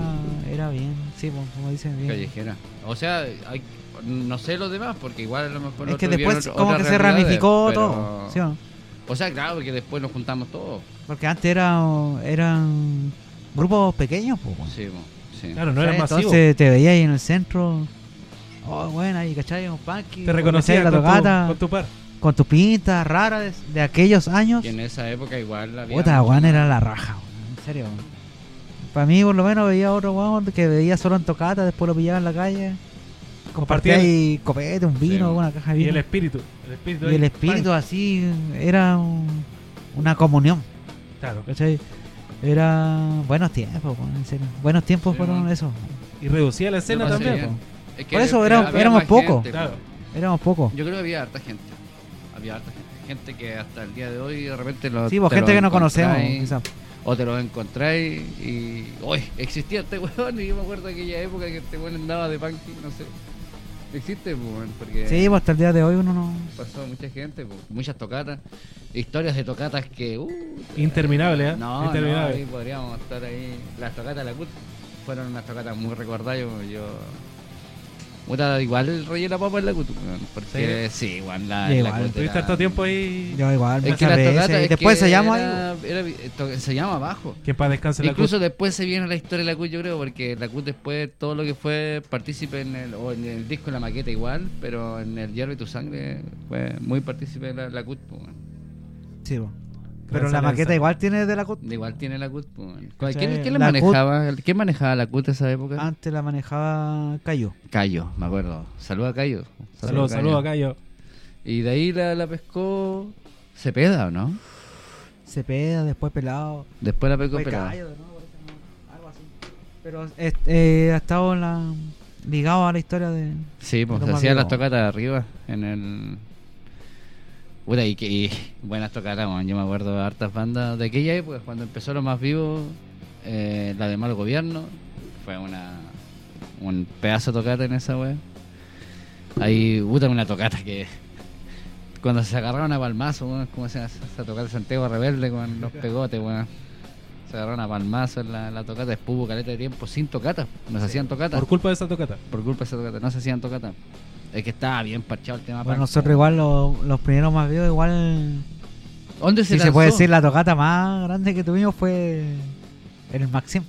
era bien, sí, como dicen, bien. callejera. O sea, hay, no sé los demás, porque igual a lo mejor Es que después otro- como que se ramificó pero- todo. ¿sí o no? O sea, claro, porque después nos juntamos todos. Porque antes era, eran grupos pequeños, weón. Sí, sí. Claro, no era ¿Cachai? masivo. Entonces te veías ahí en el centro. Oh, bueno, ahí, ¿cachai? Un punky. Te reconocía la tocata, con tu par. con tu pinta rara de, de aquellos años. Y en esa época igual había... Puta, weón, era la raja, weón. En serio, Para mí, por lo menos, veía otro weón que veía solo en tocata, después lo pillaba en la calle. Compartía ahí copete, un vino, Sí. una caja de Y vino. el espíritu. El espíritu, Y el espíritu así era un- una comunión, Claro. ¿cachai? Era buenos tiempos, en serio. Buenos tiempos Sí, fueron esos. Y reducía la escena también. Es que Por eso era- era- había éramos pocos. Claro. Éramos pocos. Yo creo que había harta gente. Había harta gente. Gente que hasta el día de hoy de repente lo. Sí, pues te gente lo que no conocemos. quizás. O te lo encontráis y. Uy, existía este weón. Y yo me acuerdo de aquella época que este weón andaba de punky, no sé. Existe, pues, weón, porque. Sí, pues hasta el día de hoy uno no. Pasó mucha gente, pues, muchas tocatas. Historias de tocatas que. Uh, Interminable, ¿eh? No, Interminable. no, ahí podríamos estar ahí. Las tocatas de la CUT fueron unas tocatas muy recordadas. Yo, yo puta, igual rellena papa en la CUT, weón, porque sí, igual la, la igual. CUT Tuviste harto tiempo ahí. Yo igual, Es que tocatas y es después que se llama ahí. era- era- se llama abajo. Que para descansar la Incluso después se viene la historia de la CUT, yo creo, porque la CUT después todo lo que fue partícipe en el, o en el disco, en la maqueta igual, pero en el Hierve tu Sangre fue muy partícipe la, la CUT, pues. Sí, po. Pero la maqueta igual tiene de la CUT. Igual tiene la CUT. pues. ¿Quién, Sí, quién le la manejaba? ¿Quién manejaba la CUT esa época? Antes la manejaba Cayo. Cayo, me acuerdo. Saluda a Cayo. Saludos, Cayo. saludos acá yo. Y de ahí la, la pescó Cepeda, ¿o no? Cepeda, después Pelado. Después la. Cayo, de. Algo así. Pero eh, ha estado en la, ligado a la historia de. Sí, pues se hacían las tocatas arriba en el. Puta, y, que, y buenas tocatas, weón. Yo me acuerdo de hartas bandas de aquella época, cuando empezó lo más vivo, eh, la de Mal Gobierno. Fue una un pedazo de tocata en esa wea. Ahí, puta, una tocata que. Cuando se agarraron a palmazo, como se llama esa tocata de Santiago Rebelde con los pegotes, weón. Se agarraron a palmazo en la, la tocata, hubo caleta de tiempo sin tocata. No se hacían tocatas Por culpa de esa tocata. por culpa de esa tocata. No se hacían tocata. Es que estaba bien parchado el tema. Bueno, punk. nosotros igual lo- los primeros más vivos, igual. ¿Dónde se Si se puede decir, la tocata más grande que tuvimos fue en el Maxim.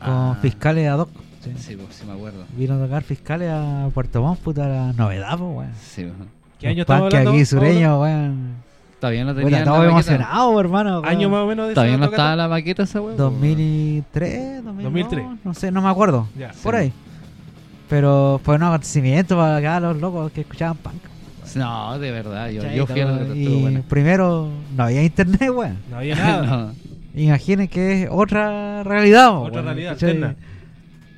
Con Ah. fiscales ad hoc. Sí. Sí, pues, sí me acuerdo. Vino a tocar fiscales a Puerto Montt, puta la novedad, pues, weón. Sí, pues. ¿Qué año estamos hablando? aquí Pablo? sureños, weón. Todavía no tenía. estaba emocionado, hermano. weón. Año más o menos de Todavía no tocata? estaba la maqueta esa weón. 2003, 2002, 2003. no sé, no me acuerdo. Ya. Por Sí. ahí. Pero fue un acontecimiento para acá los locos que escuchaban punk. No, de verdad. Yo, yo fui a lo que y primero no había internet, weón. No había nada. No. Imaginen que es otra realidad, Otra weón, realidad ¿cachai? alterna.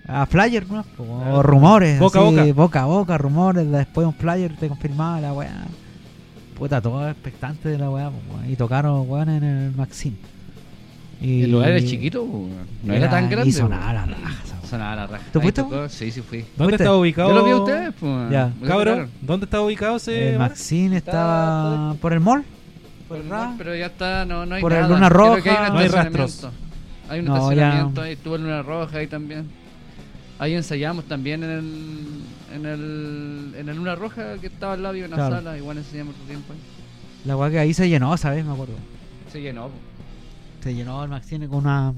A flyer, ¿no? O Claro. rumores. Boca a boca. Boca a boca, rumores. Después un flyer te confirmaba la weá. Puta, todo expectante de la weá. weón. Y tocaron, weón, en el Maxim. Y El lugar era chiquito, weón. no era, tan grande. Y sonaba la raja. Sonaba la raja. ¿Tú fuiste? Sí, sí fui. ¿Dónde estaba ubicado? Yo lo vi a ustedes, pues. Ya. Tocaron. ¿dónde estaba ubicado ese El? Maxim Está- estaba por el mall. Por el Ra. pero ya está, no, no hay Por el nada. Luna Creo Roja. que hay un No hay rastros. Hay un No, estacionamiento, ya- ahí estuvo el Luna Roja ahí también. Ahí ensayamos también en el, en el, en el Luna Roja que estaba al lado de una Claro. sala, igual ensayamos otro tiempo ahí. La weá que ahí se llenó, ¿sabes? Me acuerdo. Se llenó. po. Se llenó el Maxim con unas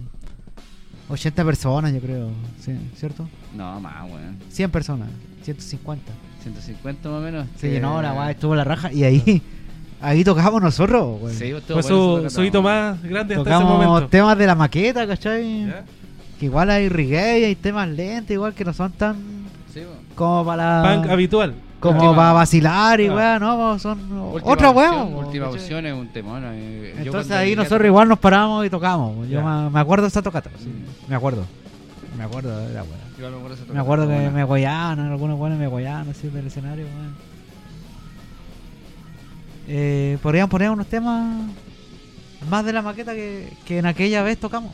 80 personas, yo creo. Sí, ¿Cierto? No, más, weón. 100 personas. 150. 150 más o menos. Se que- llenó la weá, estuvo la raja. Y ahí, ahí tocábamos nosotros, weón. Sí, estuvo Fue bueno su, su hito más grande hasta ese Tocamos momento. temas de la maqueta, ¿cachai? ¿Ya? Que igual hay reggae, hay temas lentos, igual que no son tan Sí, como para Punk habitual. Como Última- para vacilar y weá, no, son Última otra weá. Última opción es un temón. eh, Entonces ahí a nosotros igual nos paramos y tocamos. Yo me, acuerdo de esa tocata. sí, Mm. Me acuerdo. Me acuerdo de la weá. Me acuerdo Me que buena. me goyaban, algunos buenos me goyaban así del escenario, weón. Eh, Podrían poner unos temas más de la maqueta que, que en aquella vez tocamos.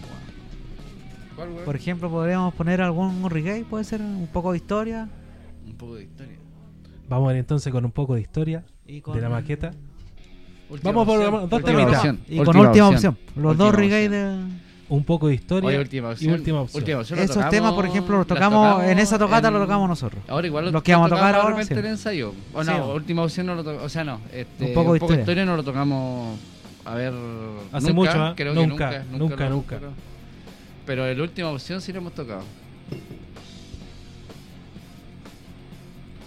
¿Cuál? Por ejemplo, podríamos poner algún reggae, puede ser un poco de historia. Un poco de historia. Vamos a ver entonces con un poco de historia Y de la maqueta. Última Vamos por opción, dos temitas. Y con última opción. Los Última dos reggae de. Un poco de historia Oye, última opción. y última opción. Última opción, lo Esos tocamos- temas, por ejemplo, los tocamos, en esa tocata en- lo tocamos nosotros. Ahora igual lo, Los que vamos a tocamos tocar ahora, sí. en el ensayo. O no, última opción no lo tocamos. O sea, no. Este, Un poco de de historia. no lo tocamos. A ver. Hace nunca, mucho, ¿ah? creo que Nunca, nunca, nunca, nunca. tocado. Pero la última opción sí lo hemos tocado.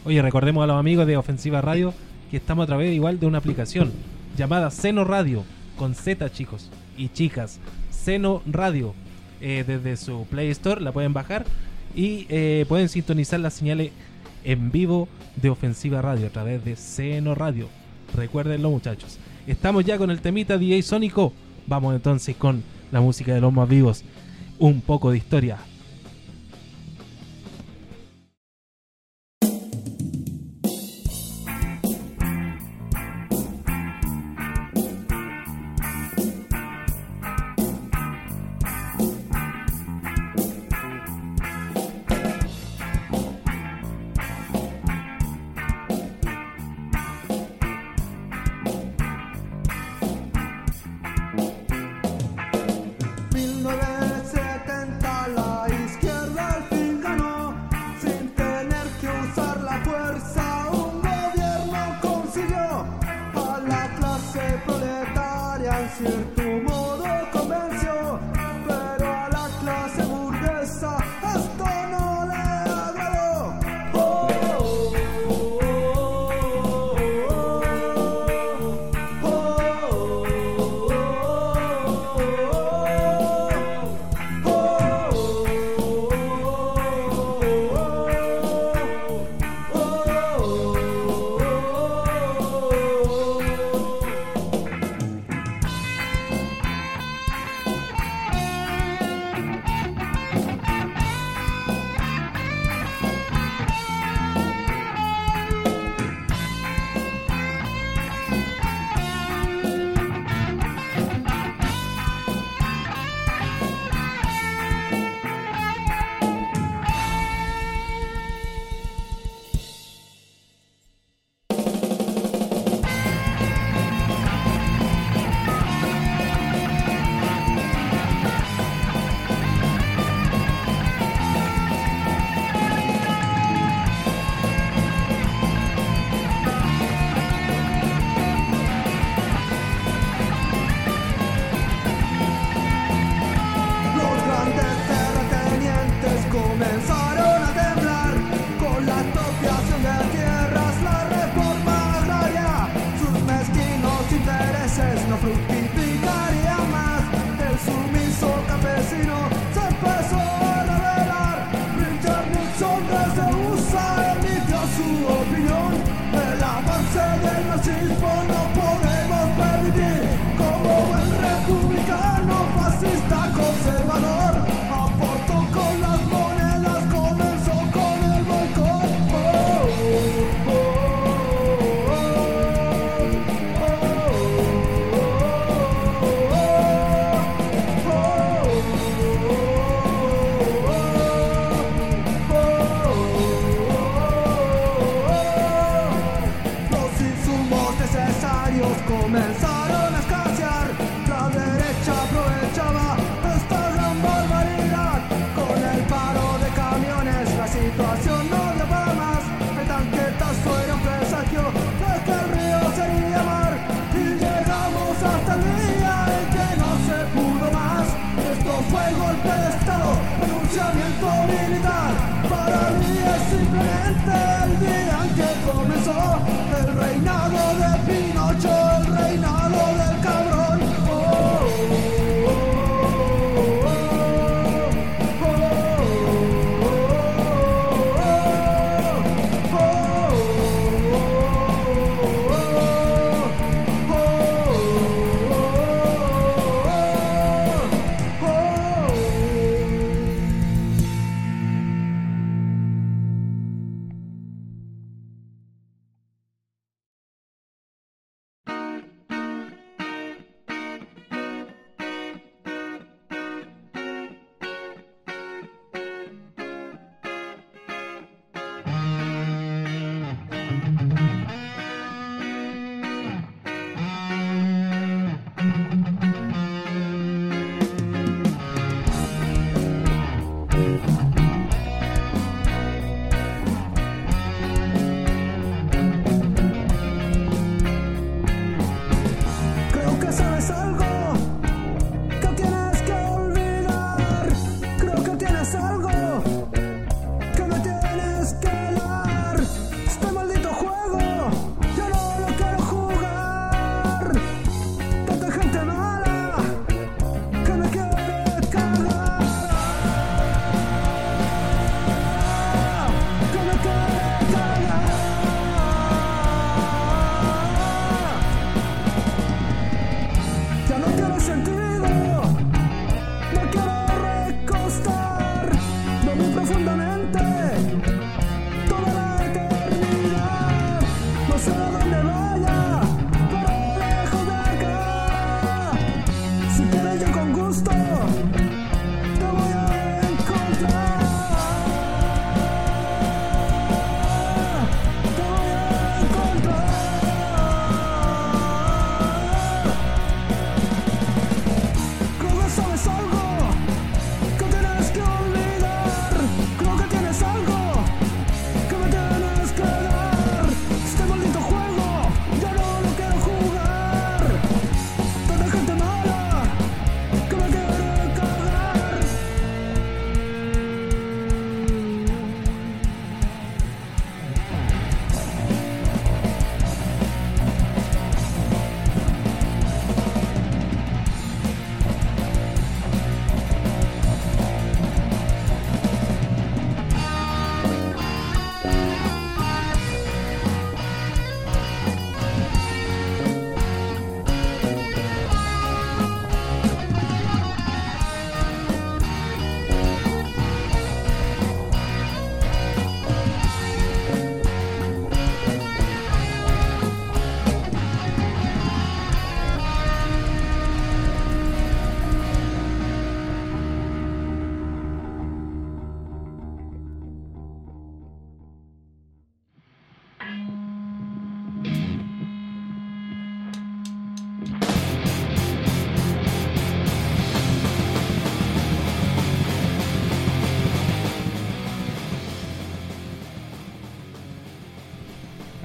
Oye, recordemos a los amigos de Ofensiva Radio que estamos a través igual de una aplicación llamada Seno Radio, con Z chicos y chicas. Seno Radio, eh, desde su Play Store la pueden bajar y eh, pueden sintonizar las señales en vivo de Ofensiva Radio a través de Seno Radio. Recuérdenlo muchachos. Estamos ya con el temita DJ Sónico. Vamos entonces con la música de los más vivos. Un poco de historia.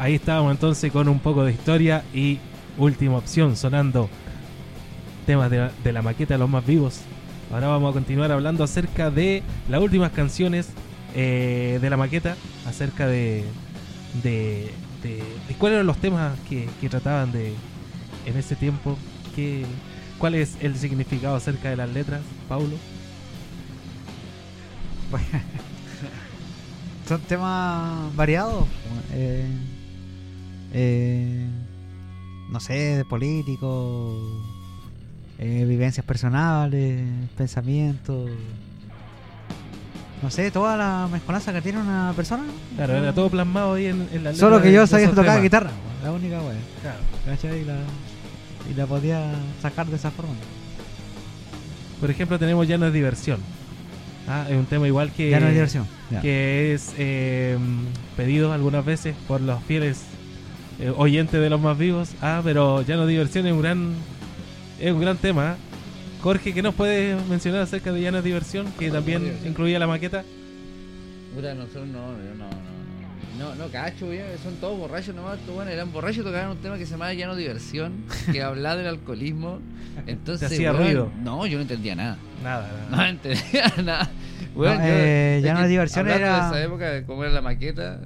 Ahí estábamos entonces con un poco de historia y última opción sonando temas de la, maqueta de los más vivos. Ahora vamos a continuar hablando acerca de las últimas canciones eh, de la maqueta, acerca de, de, de- cuáles eran los temas que, trataban de en ese tiempo, cuál es el significado acerca de las letras, Paulo. Son temas variados. eh, eh, no sé, de políticos, eh, vivencias personales, pensamientos. No sé, toda la mezcolanza que tiene una persona. Claro, era todo plasmado ahí en, en las Solo que yo de sabía tocar temas. guitarra, la única wea. Claro. ¿Cachai? Y la, y la podía sacar de esa forma. Por ejemplo, tenemos Ya no es diversión. Ah, es un tema igual que, ya no es diversión. ya. que es eh, pedido algunas veces por los fieles eh, oyentes de los más vivos. Ah, pero Ya no diversión es un gran, es un gran tema. ¿ah? Jorge, ¿qué nos puedes mencionar acerca de Ya no es diversión? Que también Diversión. incluía la maqueta. Puta, nosotros no, yo no, no, no, no, no, cacho, weón, son todos borrachos nomás, weones eran borrachos, tocaban un tema que se llamaba Ya no diversión, que hablaba del alcoholismo, entonces, Te hacía weón, ruido. no, yo no entendía nada, Nada, no nada. entendía nada, Weón, No, yo- eh, no diversión era- de esa época, de cómo era la maqueta,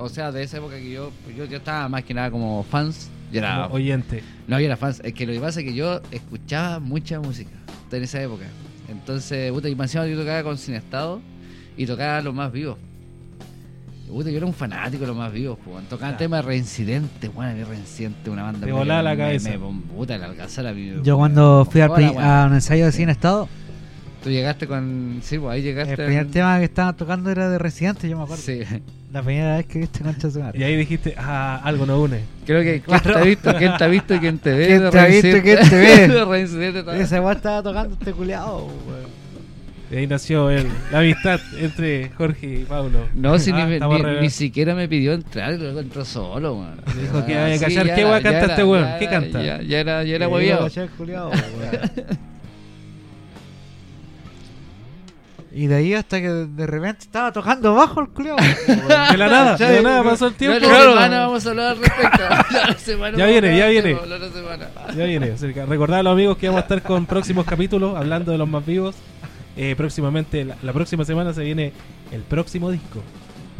o sea, de esa época que yo, pues yo, yo estaba más que nada como fans, yo era, Como oyente. no, yo era fans. Es que lo que pasa es que yo escuchaba mucha música en esa época. Entonces, puta, y más encima yo tocaba con Sin Estado y tocaba los más vivos. Puta, yo era un fanático de los más vivos, pues. Tocaba Ya. temas de Reincidente, bueno, que Reincidente, una banda. Te me- volaba la me- cabeza. Me, puta, el alcanzar a mí. Yo cuando fui al Hola, a un ensayo de cine estado, Tú llegaste con. Sí, pues ahí llegaste. el primer en- tema que estaban tocando era de Residente, yo me acuerdo. Sí. La primera vez que viste Concha de su madre. Y ahí dijiste, ah, algo nos une. Creo que quién te ha visto, quién te ha visto y quién te ve. ¿Quién te ha visto quién te ve? de Reincidente estaba- tocando este culiado, weón. Y ahí nació el, la amistad entre Jorge y Pablo. No, si Ah, ni, me- ni, ni siquiera me pidió entrar, luego entró solo, man. Dijo que vaya a cachar, ¿qué weá canta este weón? ¿Qué canta? Ya, ya era, ya era hueviado. Y de ahí hasta que de repente estaba tocando bajo el culiao. De la nada, de la nada pasó el La tiempo. otra Claro. semana vamos a hablar al respecto. La semana Ya viene, ya viene. la. Ya viene. Recordad a los amigos que vamos a estar con próximos capítulos hablando de los más vivos. Eh, próximamente, la, la próxima semana se viene el próximo disco.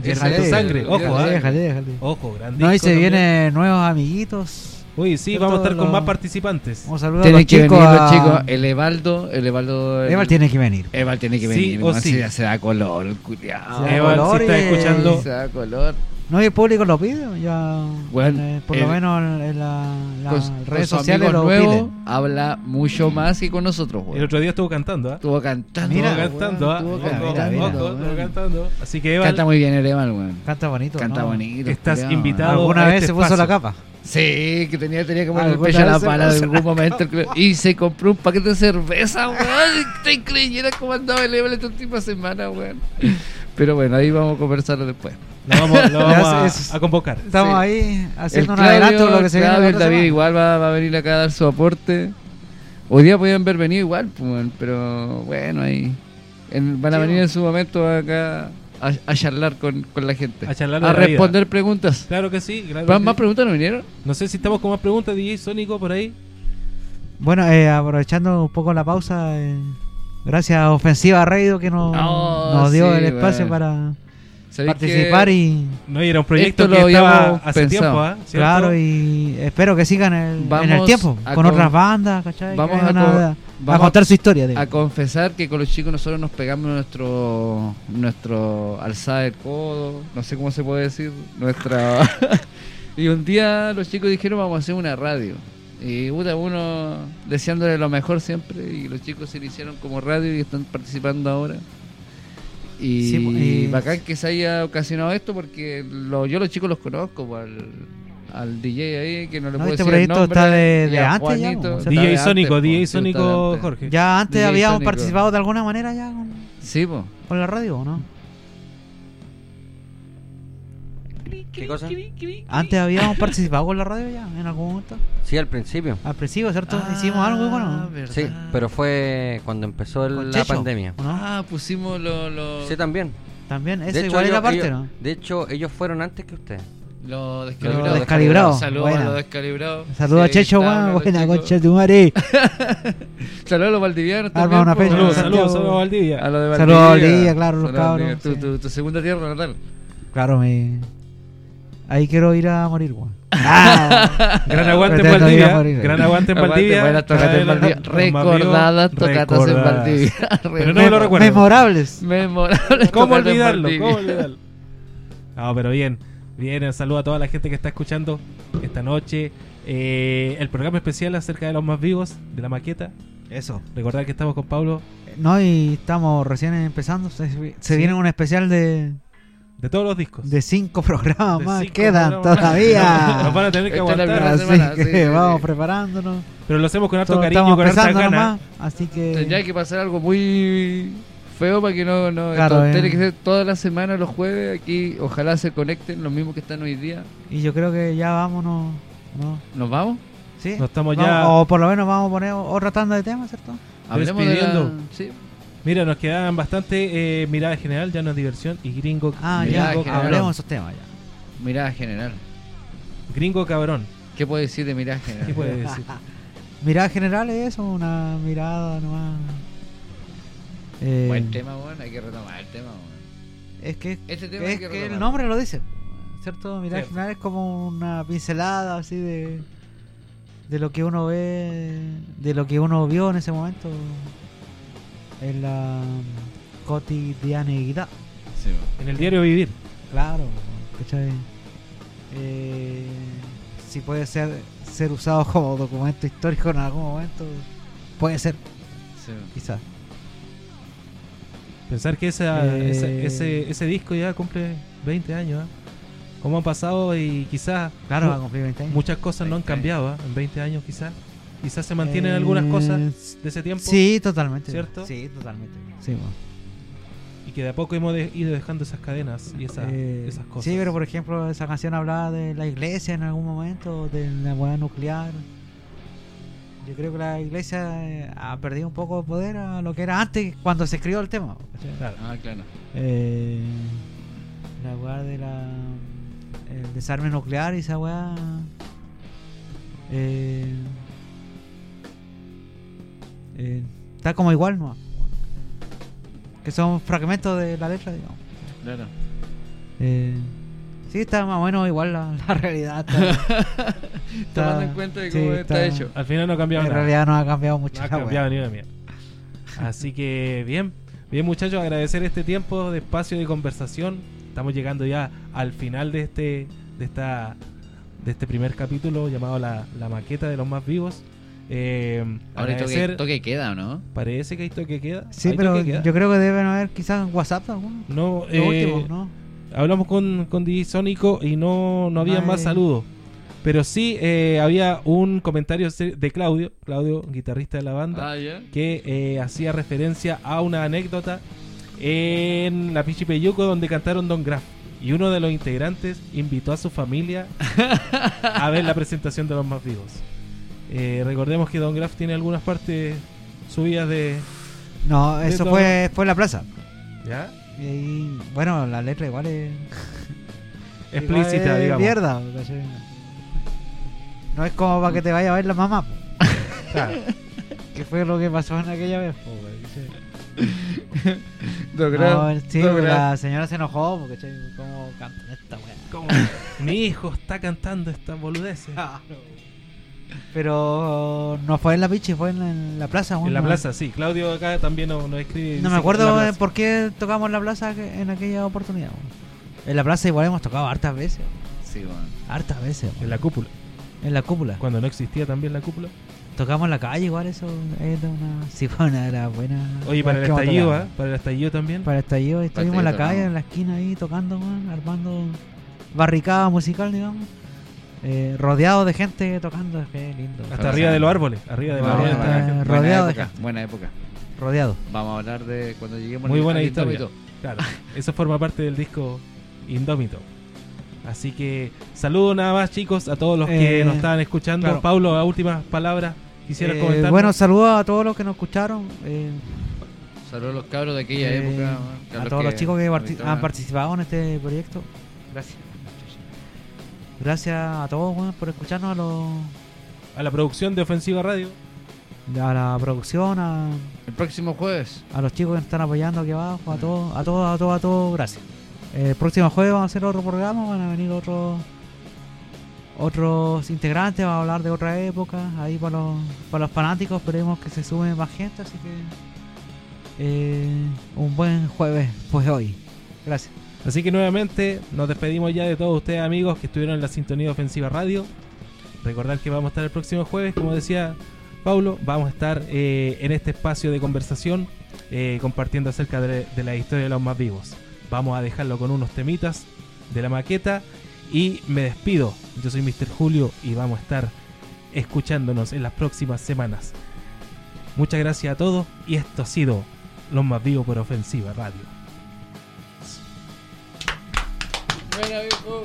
Yerra tu sangre. Ojo, tu ah. déjale, déjale. Ojo, gran No, y se vienen nuevos amiguitos. Uy, sí, vamos a estar con más participantes. Un saludo a Tienen los que chicos. venir a- los chicos. El Evaldo, el Evaldo. el- Eval tiene que venir. Eval tiene que Sí venir. o sí. Se, se da color, el culiao. Se da Eval, color si estás escuchando, Se da color. No, y el público lo pide. Ya, Bueno, eh, por el- lo menos en, en la- las redes sociales lo piden. habla mucho más que con nosotros, el weón. otro día estuvo cantando, ¿ah? Estuvo cantando. Mira, Estuvo weón, cantando, ¿ah? estuvo Ojo, mira, cantando, mira, ojo, estuvo cantando. Así que, Eval, Canta muy bien el Eval, weón. Canta bonito. Canta ¿no? bonito. Estás culiao, invitado. Alguna a vez este se puso espacio. la capa. Sí, que tenía, tenía como el pecho la vez se pala la algún momento. el culiao. Y se compró un paquete de cerveza, weón. Te creyera cómo andaba el Eval esta última semana, weón. Pero bueno, ahí vamos a conversarlo después. Lo vamos, lo vamos a, a convocar. Estamos Sí. ahí haciendo el un adelanto de lo que se. Claudio, la el David semana. igual va, va a venir acá a dar su aporte. Hoy día podían haber venido igual, pues, weón, pero bueno, ahí en- van a Sí, venir en su momento acá a, a charlar con, con la gente. A charlar de a la vida. responder preguntas. Claro que sí. claro ¿Más, que más sí. preguntas no vinieron? No sé si estamos con más preguntas, DJ Sónico, por ahí. Bueno, eh, aprovechando un poco la pausa, eh, gracias a Ofensiva Radio que nos, Oh, nos dio sí, el espacio para ¿Sabéis participar que- y No, y era un proyecto Esto que lo estaba hace pensado. tiempo. ¿Cierto? claro y espero que sigan el, en el tiempo con con- otras bandas, ¿cachai? vamos a contar su historia. digo. a confesar que con los chicos nosotros nos pegamos nuestro nuestro alzada del codo, no sé cómo se puede decir, nuestra y un día los chicos dijeron vamos a hacer una radio. Y uno deseándole lo mejor siempre y los chicos se iniciaron como radio y están participando ahora. Y, Sí, po- y- bacán que se haya ocasionado esto porque lo- yo los chicos los conozco po, al, al DJ ahí que no le No, puedo este decir el proyecto nombre, está de- antes ya, Juanito, po, o sea, está DJ Sónico, antes, DJ Sónico. Jorge. Ya antes DJ habíamos Sónico. participado de alguna manera ya con, Sí, po. con la radio, ¿o ¿no? ¿Qué cosa? Antes habíamos participado con la radio ya, en algún momento. Sí, al principio. Al principio, ¿cierto? Hicimos algo igual, ¿o ¿no? ¿verdad? Sí, pero fue cuando empezó el- la pandemia. Ah, pusimos lo, lo, Sí, también. También, eso De hecho, igual ellos, era parte, ellos- ¿no? de hecho, ellos fueron antes que ustedes. lo Lo descalibrado. descalibrado. Saludos a los descalibrados. Saludos a Checho, los Buena concha de tu madre. Saludos a los valdivianos Arma también. una fecha. Saludos, saludos, saludos a Valdivia. A los de Saludos a Valdivia. Claro, los cabros, Tu, sí. tu, tu segunda tierra natal. Claro, me. Ahí quiero ir a morir, weón. Ah, Gran aguante en Valdivia. morir. Gran aguante en Valdivia. buenas tocatas en Valdivia. Recordadas tocatas en recordadas. Valdivia. Pero no me lo recuerdo. Memorables. Memorables ¿Cómo olvidarlo? ¿Cómo olvidarlo? No, pero bien. Bien, saludo a toda la gente que está escuchando esta noche. Eh, el programa especial acerca de los más vivos, de la maqueta. Eso. Recordar que estamos con Pablo No, y estamos recién empezando. Se, se Sí. viene un especial de, de todos los discos. de cinco programas De más. cinco Quedan programas. todavía. Nos van a tener que la aguantar. Así semana, que sí, sí, vamos sí. preparándonos. Pero lo hacemos con harto Todos cariño, estamos con harta gana. nomás. Así que. Tendría que pasar algo muy feo para que no. no Claro, esto eh. Tiene que ser toda la semana, los jueves. Aquí, ojalá se conecten los mismos que están hoy día. Y yo creo que ya vámonos. ¿no? ¿Nos vamos? ¿Sí? Nos estamos Vamos- ya O por lo menos vamos a poner otra tanda de temas, ¿cierto? Hablemos de la- sí. Mira, nos quedaban bastante eh, mirada general, ya no es diversión, y gringo, Ah, gringo ya, hablemos de esos temas ya. Mirada general. Gringo cabrón. ¿Qué puedo decir de mirada general? ¿Qué puede decir? Mirada general es eso, una mirada nomás. Eh, Buen tema, weón. Hay que retomar el tema, weón. Es que, Este tema hay es que que el nombre lo dice, ¿cierto? Mirada Cierto. general es como una pincelada así de de lo que uno ve, de lo que uno vio en ese momento en la cotidianeidad. Sí, weón. En el diario vivir. Claro, ¿cachai? Eh, si puede ser ser usado como documento histórico en algún momento, puede ser, Sí, quizás. Pensar que esa, Eh. ese, ese disco ya cumple 20 años. ¿ah? ¿Cómo han pasado? Y quizás Claro, mu- va a cumplir 20 años. muchas cosas no han 20 años. cambiado ¿ah? en 20 años quizás. Quizás se mantienen Eh, algunas cosas de ese tiempo Sí, totalmente. ¿Cierto? Sí, totalmente. Sí, bueno. y que de a poco hemos de- ido dejando esas cadenas y esa- Eh, esas cosas. Sí, pero por ejemplo, esa canción hablaba de la iglesia en algún momento, de la hueá nuclear. Yo creo que la iglesia eh, ha perdido un poco de poder a lo que era antes cuando se escribió el tema. Claro. Ah, claro. Eh, la weá de la. El desarme nuclear y esa weá. Eh, eh, está como igual, ¿no? Que son fragmentos de la letra, digamos. Claro. Eh, sí, está más o menos igual la, la realidad. está- Tomando en cuenta de sí, cómo está, hecho. Al final no ha cambiado En nada. realidad no ha cambiado mucho. No ha cambiado ni una mierda. Así que bien, bien muchachos, agradecer este tiempo de espacio de conversación. Estamos llegando ya al final de este de esta de este primer capítulo llamado la, la maqueta de los más vivos. Eh, Ahora toque, agradecer, toque queda, ¿o no? parece que hay toque queda. Sí, ¿Hay pero toque queda? yo creo que deben haber quizás WhatsApp alguno. no, Lo eh, último, ¿no? hablamos con, con Sónico y no, no había más saludos. Pero sí eh, había un comentario de Claudio, Claudio, guitarrista de la banda, Ah, que eh, hacía referencia a una anécdota en la Pichipeyuco donde cantaron Don Graf. Y uno de los integrantes invitó a su familia a ver la presentación de los más vivos. Eh, recordemos que Don Graf tiene algunas partes subidas de. No, de eso fue, fue en la plaza. ¿Ya? Y ahí, bueno, la letra igual es. Explícita, igual es digamos. Mierda, no es como para que te vaya a ver la mamá. Claro. que fue lo que pasó en aquella vez, po. Don No, sí, Don la señora se enojó, porque. ¿Cómo cantan esta weá? Mi hijo está cantando estas boludeces. Pero no fue en la pichi, fue en la, en la plaza. En la no- plaza, sí. Claudio acá también nos, nos escribe. No me acuerdo eh, por qué tocamos en la plaza en aquella oportunidad. En la plaza igual hemos tocado hartas veces. Sí, bueno. Hartas veces. En la cúpula. En la cúpula. Cuando no existía también la cúpula. Tocamos en la calle igual, eso era una... Sí, fue una era buena... Oye, para el estallido. ¿ah? Para el estallido también. Para el estallido, estuvimos en la calle, tocamos. en la esquina ahí tocando, weón, armando barricada musical, digamos. Eh, rodeado de gente tocando, qué lindo. Hasta arriba de los árboles. Arriba de los árboles. Buena, rodeado de época, gente. buena época. Rodeado. Vamos a hablar de cuando lleguemos Muy buena al historia. Indómito. Claro, eso forma parte del disco Indómito. Así que saludo nada más chicos a todos los que Eh, nos estaban escuchando. claro. Paulo, las últimas palabras quisiera Eh, comentar. bueno, saludos a todos los que nos escucharon. eh, Saludos a los cabros de aquella eh, época. a todos los chicos que han participado en este proyecto. Gracias. Gracias a todos weón, por escucharnos, a, los, a la producción de Ofensiva Radio. a la producción, a, El próximo jueves. a los chicos que nos están apoyando aquí abajo, a todos, a todos, a todos, a todos, gracias. El próximo jueves vamos a hacer otro programa, van a venir otros otros integrantes, vamos a hablar de otra época, ahí para los, para los fanáticos, esperemos que se sume más gente, así que eh, un buen jueves pues hoy. Gracias. Así que nuevamente nos despedimos ya de todos ustedes amigos que estuvieron en la sintonía Ofensiva Radio. Recordar que vamos a estar el próximo jueves, como decía Paulo, vamos a estar eh, en este espacio de conversación eh, compartiendo acerca de, de la historia de los más vivos. Vamos a dejarlo con unos temitas de la maqueta y me despido. Yo soy Mr. Julio y vamos a estar escuchándonos en las próximas semanas. Muchas gracias a todos y esto ha sido Los más vivos por Ofensiva Radio. Buena, viejo.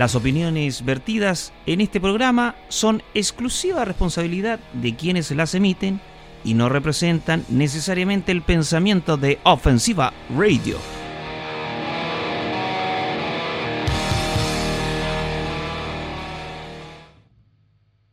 Las opiniones vertidas en este programa son exclusiva responsabilidad de quienes las emiten y no representan necesariamente el pensamiento de Ofensiva Radio.